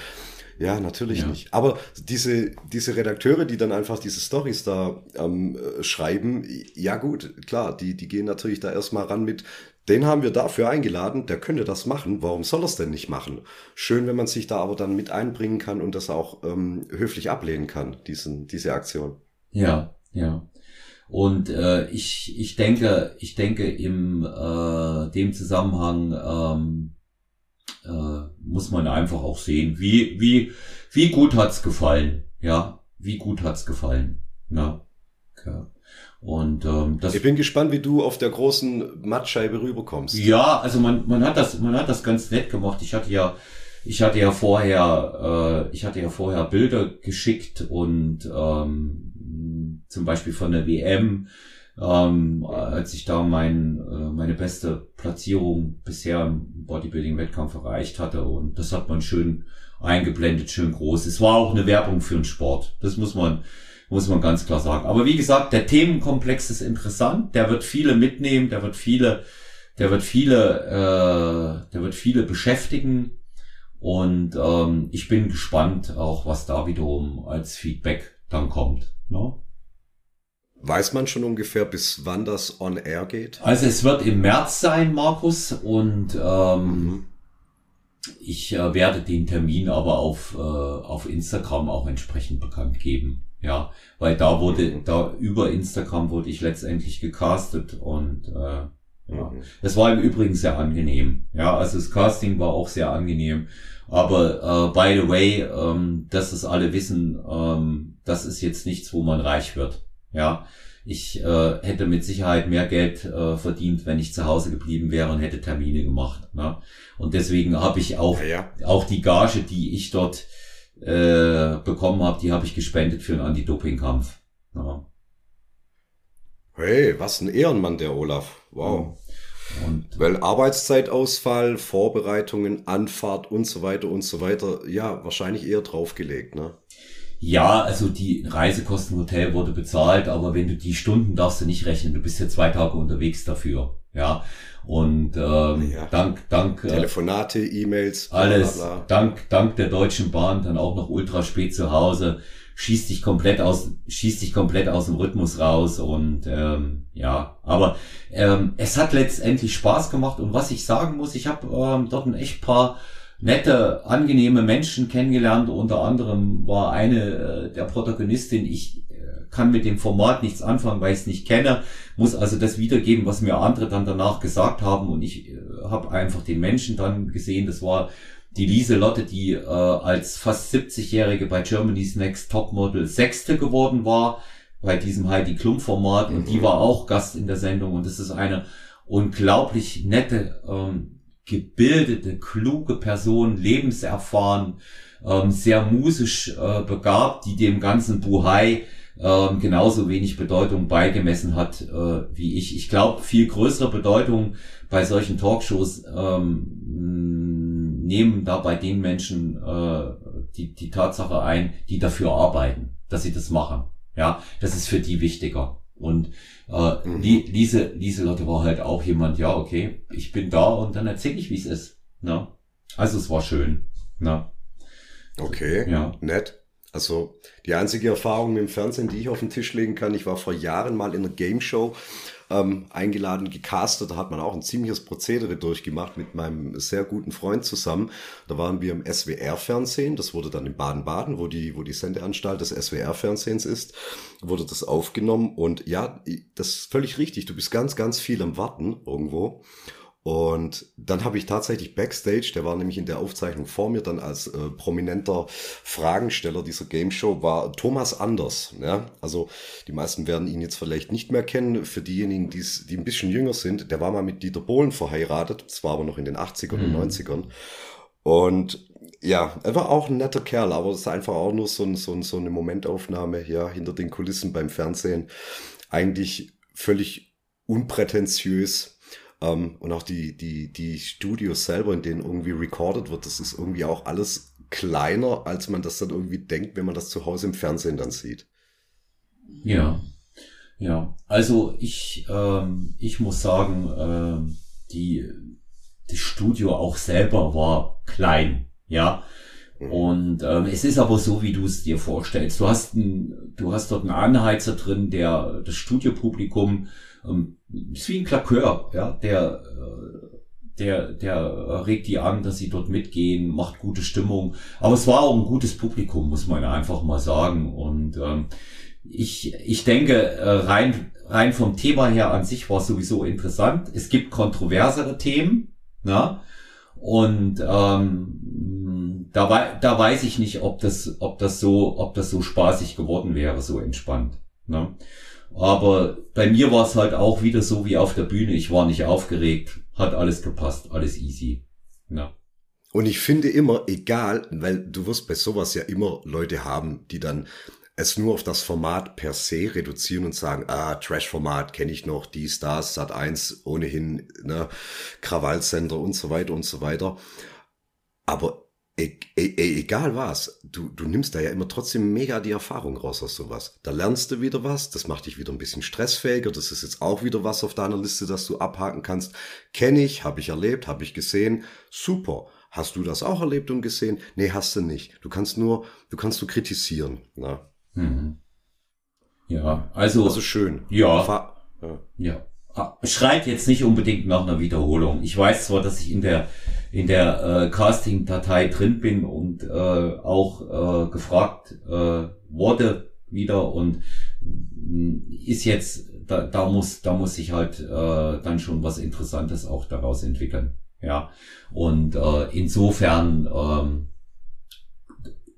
Ja, natürlich ja. nicht. Aber diese, diese Redakteure, die dann einfach diese Stories da ähm, äh, schreiben, ja gut, klar, die, die gehen natürlich da erstmal ran mit, den haben wir dafür eingeladen, der könnte das machen, warum soll er es denn nicht machen? Schön, wenn man sich da aber dann mit einbringen kann und das auch ähm, höflich ablehnen kann, diesen, diese Aktion. Ja, ja. Und äh, ich, ich denke, ich denke im äh, dem Zusammenhang ähm, äh, muss man einfach auch sehen, wie, wie, wie gut hat's gefallen. Ja, wie gut hat's gefallen. Ja. Okay. Und ähm, das. Ich bin gespannt, wie du auf der großen Mattscheibe rüberkommst. Ja, also man, man hat das, man hat das ganz nett gemacht. Ich hatte ja, ich hatte ja vorher, äh, ich hatte ja vorher Bilder geschickt und ähm, zum Beispiel von der WM ähm, als ich da mein, äh, meine beste Platzierung bisher im Bodybuilding-Wettkampf erreicht hatte. Und das hat man schön eingeblendet, schön groß. Es war auch eine Werbung für den Sport. Das muss man, muss man ganz klar sagen. Aber wie gesagt, der Themenkomplex ist interessant. Der wird viele mitnehmen. Der wird viele, der wird viele, äh, der wird viele beschäftigen. Und ähm, ich bin gespannt auch, was da wiederum als Feedback dann kommt. Ne? Weiß man schon ungefähr, bis wann das on air geht? Also es wird im März sein, Markus, und ähm, mhm. ich äh, werde den Termin aber auf, äh, auf Instagram auch entsprechend bekannt geben. Ja, weil da wurde, mhm. da über Instagram wurde ich letztendlich gecastet und äh, ja. Mhm. Es war im Übrigen sehr angenehm. Ja, also das Casting war auch sehr angenehm. Aber äh, by the way, ähm, dass es alle wissen, ähm, das ist jetzt nichts, wo man reich wird. Ja, ich äh, hätte mit Sicherheit mehr Geld äh, verdient, wenn ich zu Hause geblieben wäre und hätte Termine gemacht. Ne? Und deswegen habe ich auch, ja, ja. auch die Gage, die ich dort äh, bekommen habe, die habe ich gespendet für einen Anti-Doping-Kampf. Ja. Hey, was ein Ehrenmann, der Olaf. Wow. Und, Weil Arbeitszeitausfall, Vorbereitungen, Anfahrt und so weiter und so weiter, ja, wahrscheinlich eher draufgelegt, ne? Ja, also die Reisekostenhotel wurde bezahlt, aber wenn du die Stunden darfst du nicht rechnen, du bist ja zwei Tage unterwegs dafür. Ja. Und ähm, ja. dank, dank äh, Telefonate, E-Mails, alles, bla bla. dank, dank der Deutschen Bahn dann auch noch ultra spät zu Hause, schießt dich komplett aus, schießt dich komplett aus dem Rhythmus raus und ähm, ja, aber ähm, es hat letztendlich Spaß gemacht und was ich sagen muss, ich habe ähm, dort ein echt paar nette, angenehme Menschen kennengelernt. Unter anderem war eine äh, der Protagonistin, ich äh, kann mit dem Format nichts anfangen, weil ich es nicht kenne, muss also das wiedergeben, was mir andere dann danach gesagt haben und ich äh, habe einfach den Menschen dann gesehen, das war die Lise Lotte, die äh, als fast 70-Jährige bei Germany's Next Topmodel Sechste geworden war, bei diesem Heidi Klum Format mhm. und die mhm. war auch Gast in der Sendung und das ist eine unglaublich nette, ähm, gebildete, kluge Person, lebenserfahren, ähm, sehr musisch äh, begabt, die dem ganzen Buhai ähm, genauso wenig Bedeutung beigemessen hat äh, wie ich. Ich glaube, viel größere Bedeutung bei solchen Talkshows ähm, nehmen da bei den Menschen äh, die, die Tatsache ein, die dafür arbeiten, dass sie das machen. Ja, das ist für die wichtiger. Und äh, mhm. Lise, Lieselotte war halt auch jemand, ja, okay, ich bin da und dann erzähle ich, wie es ist. Ne? Also es war schön. Ne? Okay, ja. nett. Also die einzige Erfahrung im Fernsehen, die ich auf den Tisch legen kann, ich war vor Jahren mal in einer Game Show ähm, eingeladen, gecastet. Da hat man auch ein ziemliches Prozedere durchgemacht mit meinem sehr guten Freund zusammen. Da waren wir im SWR-Fernsehen. Das wurde dann in Baden-Baden, wo die, wo die Sendeanstalt des SWR-Fernsehens ist, wurde das aufgenommen. Und ja, das ist völlig richtig. Du bist ganz, ganz viel am Warten irgendwo. Und dann habe ich tatsächlich Backstage, der war nämlich in der Aufzeichnung vor mir, dann als äh, prominenter Fragensteller dieser Game Show, war Thomas Anders. Ja? Also die meisten werden ihn jetzt vielleicht nicht mehr kennen. Für diejenigen, die ein bisschen jünger sind, der war mal mit Dieter Bohlen verheiratet. Das war aber noch in den 80ern mhm. und 90ern. Und ja, er war auch ein netter Kerl, aber es ist einfach auch nur so, ein, so, ein, so eine Momentaufnahme ja, hinter den Kulissen beim Fernsehen. Eigentlich völlig unprätentiös Ähm, und auch die, die, die Studios selber, in denen irgendwie recorded wird, das ist irgendwie auch alles kleiner, als man das dann irgendwie denkt, wenn man das zu Hause im Fernsehen dann sieht. Ja, ja. Also ich, ähm, ich muss sagen, ähm, die, das Studio auch selber war klein, ja. Mhm. Und ähm, es ist aber so, wie du es dir vorstellst. Du hast, ein, du hast dort einen Anheizer drin, der das Studiopublikum ähm, ist wie ein Klakör, ja, der, äh, der, der regt die an, dass sie dort mitgehen, macht gute Stimmung. Aber es war auch ein gutes Publikum, muss man einfach mal sagen. Und ähm, ich, ich denke, äh, rein, rein vom Thema her an sich war es sowieso interessant. Es gibt kontroversere Themen, na? Und ähm, da, da weiß ich nicht, ob das, ob das so, ob das so spaßig geworden wäre, so entspannt. Ne? Aber bei mir war es halt auch wieder so wie auf der Bühne. Ich war nicht aufgeregt, hat alles gepasst, alles easy. Ja. Und ich finde immer, egal, weil du wirst bei sowas ja immer Leute haben, die dann es nur auf das Format per se reduzieren und sagen, ah, Trash-Format kenne ich noch, die Stars, Sat 1, ohnehin, ne, Krawallcenter und so weiter und so weiter. Aber e e egal was, du, du nimmst da ja immer trotzdem mega die Erfahrung raus aus sowas. Da lernst du wieder was, das macht dich wieder ein bisschen stressfähiger, das ist jetzt auch wieder was auf deiner Liste, das du abhaken kannst. Kenne ich, habe ich erlebt, habe ich gesehen, super. Hast du das auch erlebt und gesehen? Nee, hast du nicht. Du kannst nur, du kannst nur kritisieren. Na? Mhm. Ja, also. Also schön. Ja. Fa ja. ja. Ah, schreit jetzt nicht unbedingt nach einer Wiederholung. Ich weiß zwar, dass ich in der in der äh, Casting-Datei drin bin und äh, auch äh, gefragt äh, wurde wieder und mm, ist jetzt da, da muss da muss sich halt äh, dann schon was Interessantes auch daraus entwickeln. Ja und äh, insofern ähm,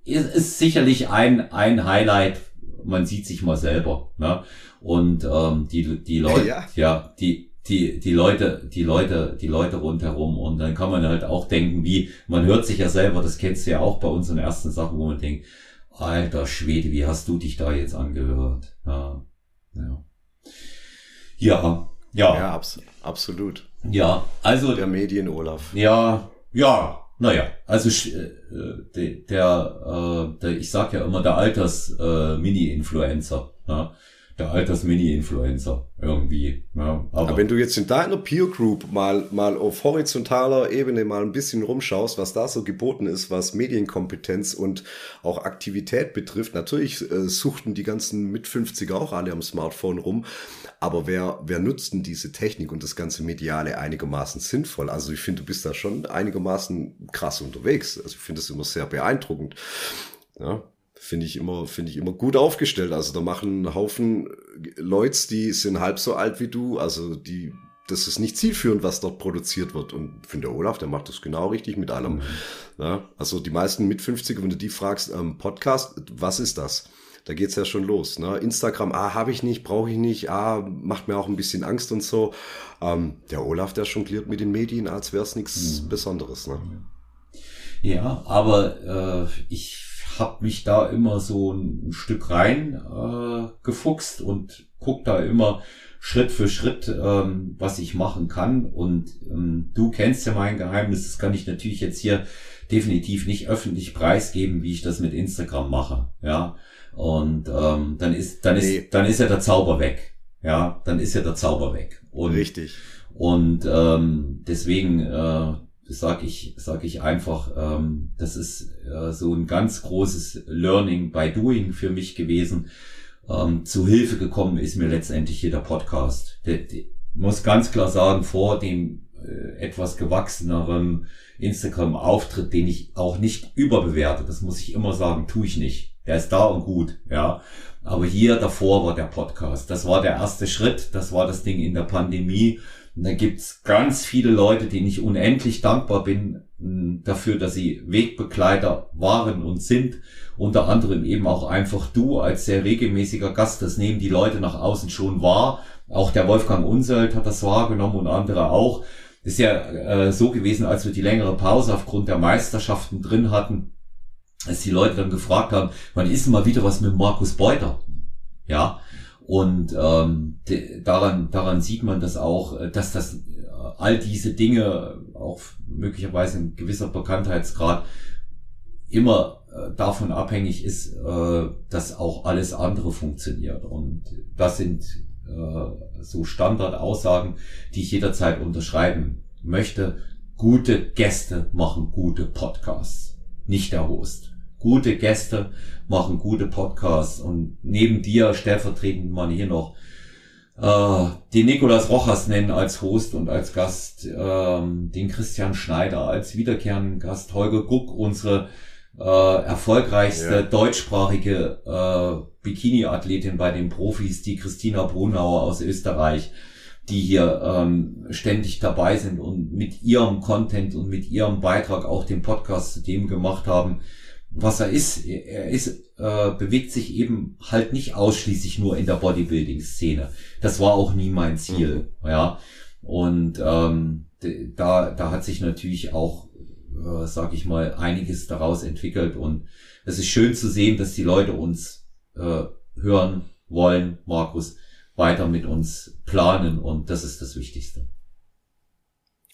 ist, ist sicherlich ein ein Highlight. Man sieht sich mal selber. Ne? Und ähm, die die Leute ja. ja die die, die Leute, die Leute, die Leute rundherum. Und dann kann man halt auch denken, wie, man hört sich ja selber, das kennst du ja auch bei unseren ersten Sachen, wo man denkt, alter Schwede, wie hast du dich da jetzt angehört? Ja, ja. Ja, ja. Ja, abs absolut. Ja, also. Der Medien Olaf. Ja, ja, naja, also äh, der, äh, der, ich sag ja immer der Alters-Mini-Influencer. Äh, ja der Alters-Mini-Influencer irgendwie. Ja, aber, aber wenn du jetzt in deiner Peer Group mal, mal auf horizontaler Ebene mal ein bisschen rumschaust, was da so geboten ist, was Medienkompetenz und auch Aktivität betrifft, natürlich äh, suchten die ganzen mit 50er auch alle am Smartphone rum. Aber wer, wer nutzt denn diese Technik und das ganze Mediale einigermaßen sinnvoll? Also ich finde, du bist da schon einigermaßen krass unterwegs. Also ich finde das immer sehr beeindruckend. Ja, finde ich immer, finde ich immer gut aufgestellt. Also da machen ein Haufen Leute, die sind halb so alt wie du, also die, das ist nicht zielführend, was dort produziert wird. Und finde der Olaf, der macht das genau richtig mit allem. Mhm. Ja, also die meisten mit 50 wenn du die fragst, ähm, Podcast, was ist das? Da geht's ja schon los. Ne? Instagram, ah, habe ich nicht, brauche ich nicht, ah, macht mir auch ein bisschen Angst und so. Ähm, der Olaf, der jongliert mit den Medien, als wäre es nichts mhm. Besonderes. Ne? Ja, aber äh, ich habe mich da immer so ein Stück rein äh, gefuchst und guck da immer Schritt für Schritt, ähm, was ich machen kann. Und ähm, du kennst ja mein Geheimnis, das kann ich natürlich jetzt hier definitiv nicht öffentlich preisgeben, wie ich das mit Instagram mache. Ja. Und ähm, dann ist, dann ist, nee. dann ist ja der Zauber weg. Ja, dann ist ja der Zauber weg. Und, Richtig. Und ähm, deswegen äh, sag ich, sag ich einfach, ähm, das ist äh, so ein ganz großes Learning by Doing für mich gewesen. Ähm, zu Hilfe gekommen ist mir letztendlich hier der Podcast. Der, muss ganz klar sagen, vor dem äh, etwas gewachseneren Instagram-Auftritt, den ich auch nicht überbewerte, das muss ich immer sagen, tue ich nicht. Der ist da und gut, ja. Aber hier davor war der Podcast. Das war der erste Schritt. Das war das Ding in der Pandemie. Und da gibt's ganz viele Leute, denen ich unendlich dankbar bin hm, dafür, dass sie Wegbegleiter waren und sind. Unter anderem eben auch einfach du als sehr regelmäßiger Gast. Das nehmen die Leute nach außen schon wahr. Auch der Wolfgang Unselt hat das wahrgenommen und andere auch. ist ja äh, so gewesen, als wir die längere Pause aufgrund der Meisterschaften drin hatten, dass die Leute dann gefragt haben, wann ist denn mal wieder was mit Markus Beuter? Ja, und ähm, daran, daran sieht man das auch, äh, dass das äh, all diese Dinge, auch möglicherweise ein gewisser Bekanntheitsgrad, immer äh, davon abhängig ist, äh, dass auch alles andere funktioniert. Und das sind äh, so Standardaussagen, die ich jederzeit unterschreiben möchte. Gute Gäste machen gute Podcasts, nicht der Host. Gute Gäste machen gute Podcasts und neben dir stellvertretend mal hier noch äh, den Nikolas Rochas nennen als Host und als Gast, ähm, den Christian Schneider als wiederkehrenden Gast, Holger Guck, unsere äh, erfolgreichste ja. deutschsprachige äh, Bikini-Athletin bei den Profis, die Christina Brunauer aus Österreich, die hier ähm, ständig dabei sind und mit ihrem Content und mit ihrem Beitrag auch den Podcast zu dem gemacht haben, was er ist. Er ist, äh, bewegt sich eben halt nicht ausschließlich nur in der Bodybuilding-Szene. Das war auch nie mein Ziel, mhm. ja. Und ähm, da, da hat sich natürlich auch äh, sag ich mal, einiges daraus entwickelt. Und es ist schön zu sehen, dass die Leute uns äh, hören wollen, Markus, weiter mit uns planen. Und das ist das Wichtigste.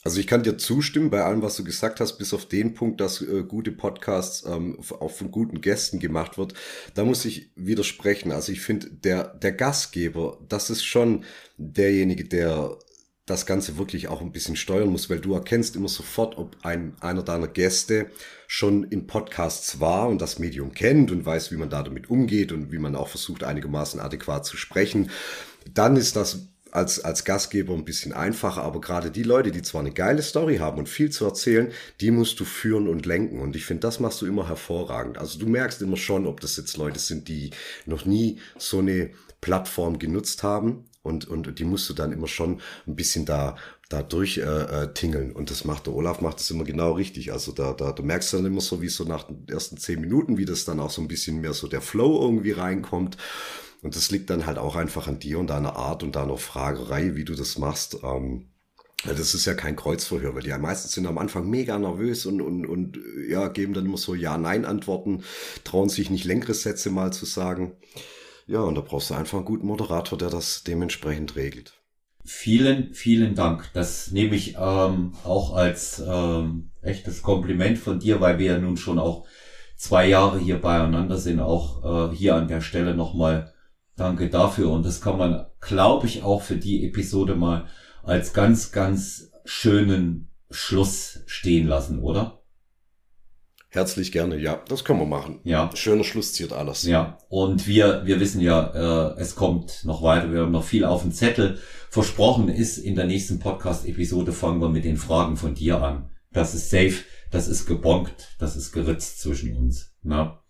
Also ich kann dir zustimmen bei allem, was du gesagt hast, bis auf den Punkt, dass äh, gute Podcasts ähm, auch von guten Gästen gemacht wird. Da muss ich widersprechen. Also ich finde, der, der Gastgeber, das ist schon derjenige, der das Ganze wirklich auch ein bisschen steuern muss, weil du erkennst immer sofort, ob ein, einer deiner Gäste schon in Podcasts war und das Medium kennt und weiß, wie man da damit umgeht und wie man auch versucht, einigermaßen adäquat zu sprechen. Dann ist das als, als Gastgeber ein bisschen einfacher, aber gerade die Leute, die zwar eine geile Story haben und viel zu erzählen, die musst du führen und lenken. Und ich finde, das machst du immer hervorragend. Also du merkst immer schon, ob das jetzt Leute sind, die noch nie so eine Plattform genutzt haben und, und die musst du dann immer schon ein bisschen da da durch äh, äh, tingeln und das macht der Olaf macht das immer genau richtig also da da du merkst dann immer so wie so nach den ersten zehn Minuten wie das dann auch so ein bisschen mehr so der Flow irgendwie reinkommt und das liegt dann halt auch einfach an dir und deiner Art und deiner Fragerei wie du das machst ähm, das ist ja kein Kreuzverhör, weil die ja meistens sind am Anfang mega nervös und, und, und ja, geben dann immer so Ja-Nein-Antworten, trauen sich nicht längere Sätze mal zu sagen. Ja, und da brauchst du einfach einen guten Moderator, der das dementsprechend regelt. Vielen, vielen Dank. Das nehme ich ähm, auch als ähm, echtes Kompliment von dir, weil wir ja nun schon auch zwei Jahre hier beieinander sind. Auch äh, hier an der Stelle nochmal danke dafür. Und das kann man, glaube ich, auch für die Episode mal als ganz, ganz schönen Schluss stehen lassen, oder? Herzlich gerne, ja, das können wir machen. Ja. Schöner Schluss ziert alles. Ja, und wir, wir wissen ja, äh, es kommt noch weiter, wir haben noch viel auf dem Zettel. Versprochen ist, in der nächsten Podcast-Episode fangen wir mit den Fragen von dir an. Das ist safe, das ist gebonkt, das ist geritzt zwischen uns. Na?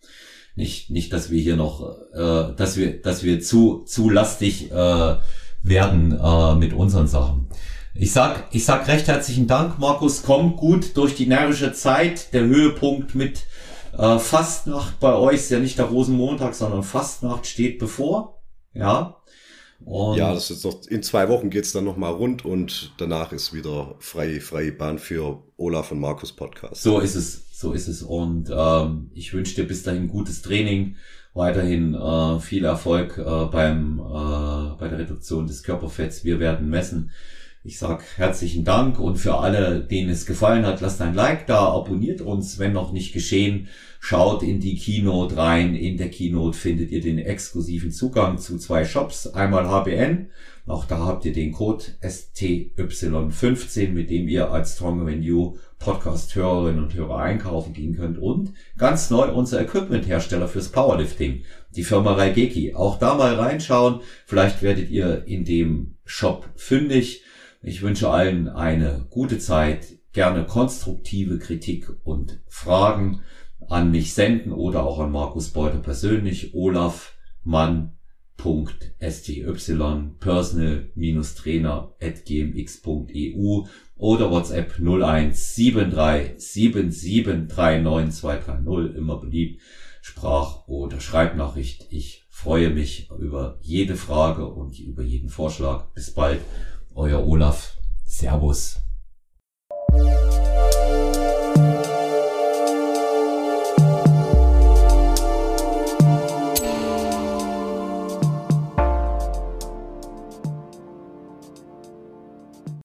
Nicht, nicht, dass wir hier noch, äh, dass wir, dass wir zu, zu lastig äh, werden äh, mit unseren Sachen. Ich sag, ich sag recht herzlichen Dank, Markus. Komm gut durch die närrische Zeit. Der Höhepunkt mit äh, Fastnacht bei euch ist ja nicht der Rosenmontag, sondern Fastnacht steht bevor. Ja. Und ja, das ist doch, in zwei Wochen geht's dann nochmal rund und danach ist wieder freie, freie Bahn für Olaf und Markus Podcast. So ist es, so ist es. Und ähm, ich wünsche dir bis dahin gutes Training, weiterhin äh, viel Erfolg äh, beim äh, bei der Reduktion des Körperfetts. Wir werden messen. Ich sag herzlichen Dank und für alle, denen es gefallen hat, lasst ein Like da, abonniert uns, wenn noch nicht geschehen. Schaut in die Keynote rein. In der Keynote findet ihr den exklusiven Zugang zu zwei Shops. Einmal HBN. Auch da habt ihr den Code STY15, mit dem ihr als Stronger Than You Podcast-Hörerinnen und Hörer einkaufen gehen könnt. Und ganz neu unser Equipment-Hersteller fürs Powerlifting, die Firma Raigeki. Auch da mal reinschauen. Vielleicht werdet ihr in dem Shop fündig. Ich wünsche allen eine gute Zeit, gerne konstruktive Kritik und Fragen an mich senden oder auch an Markus Beuter persönlich, Olaf Mann.sty, personal-trainer.gmx.eu oder WhatsApp 017377392230, immer beliebt, Sprach- oder Schreibnachricht. Ich freue mich über jede Frage und über jeden Vorschlag. Bis bald euer Olaf. Servus.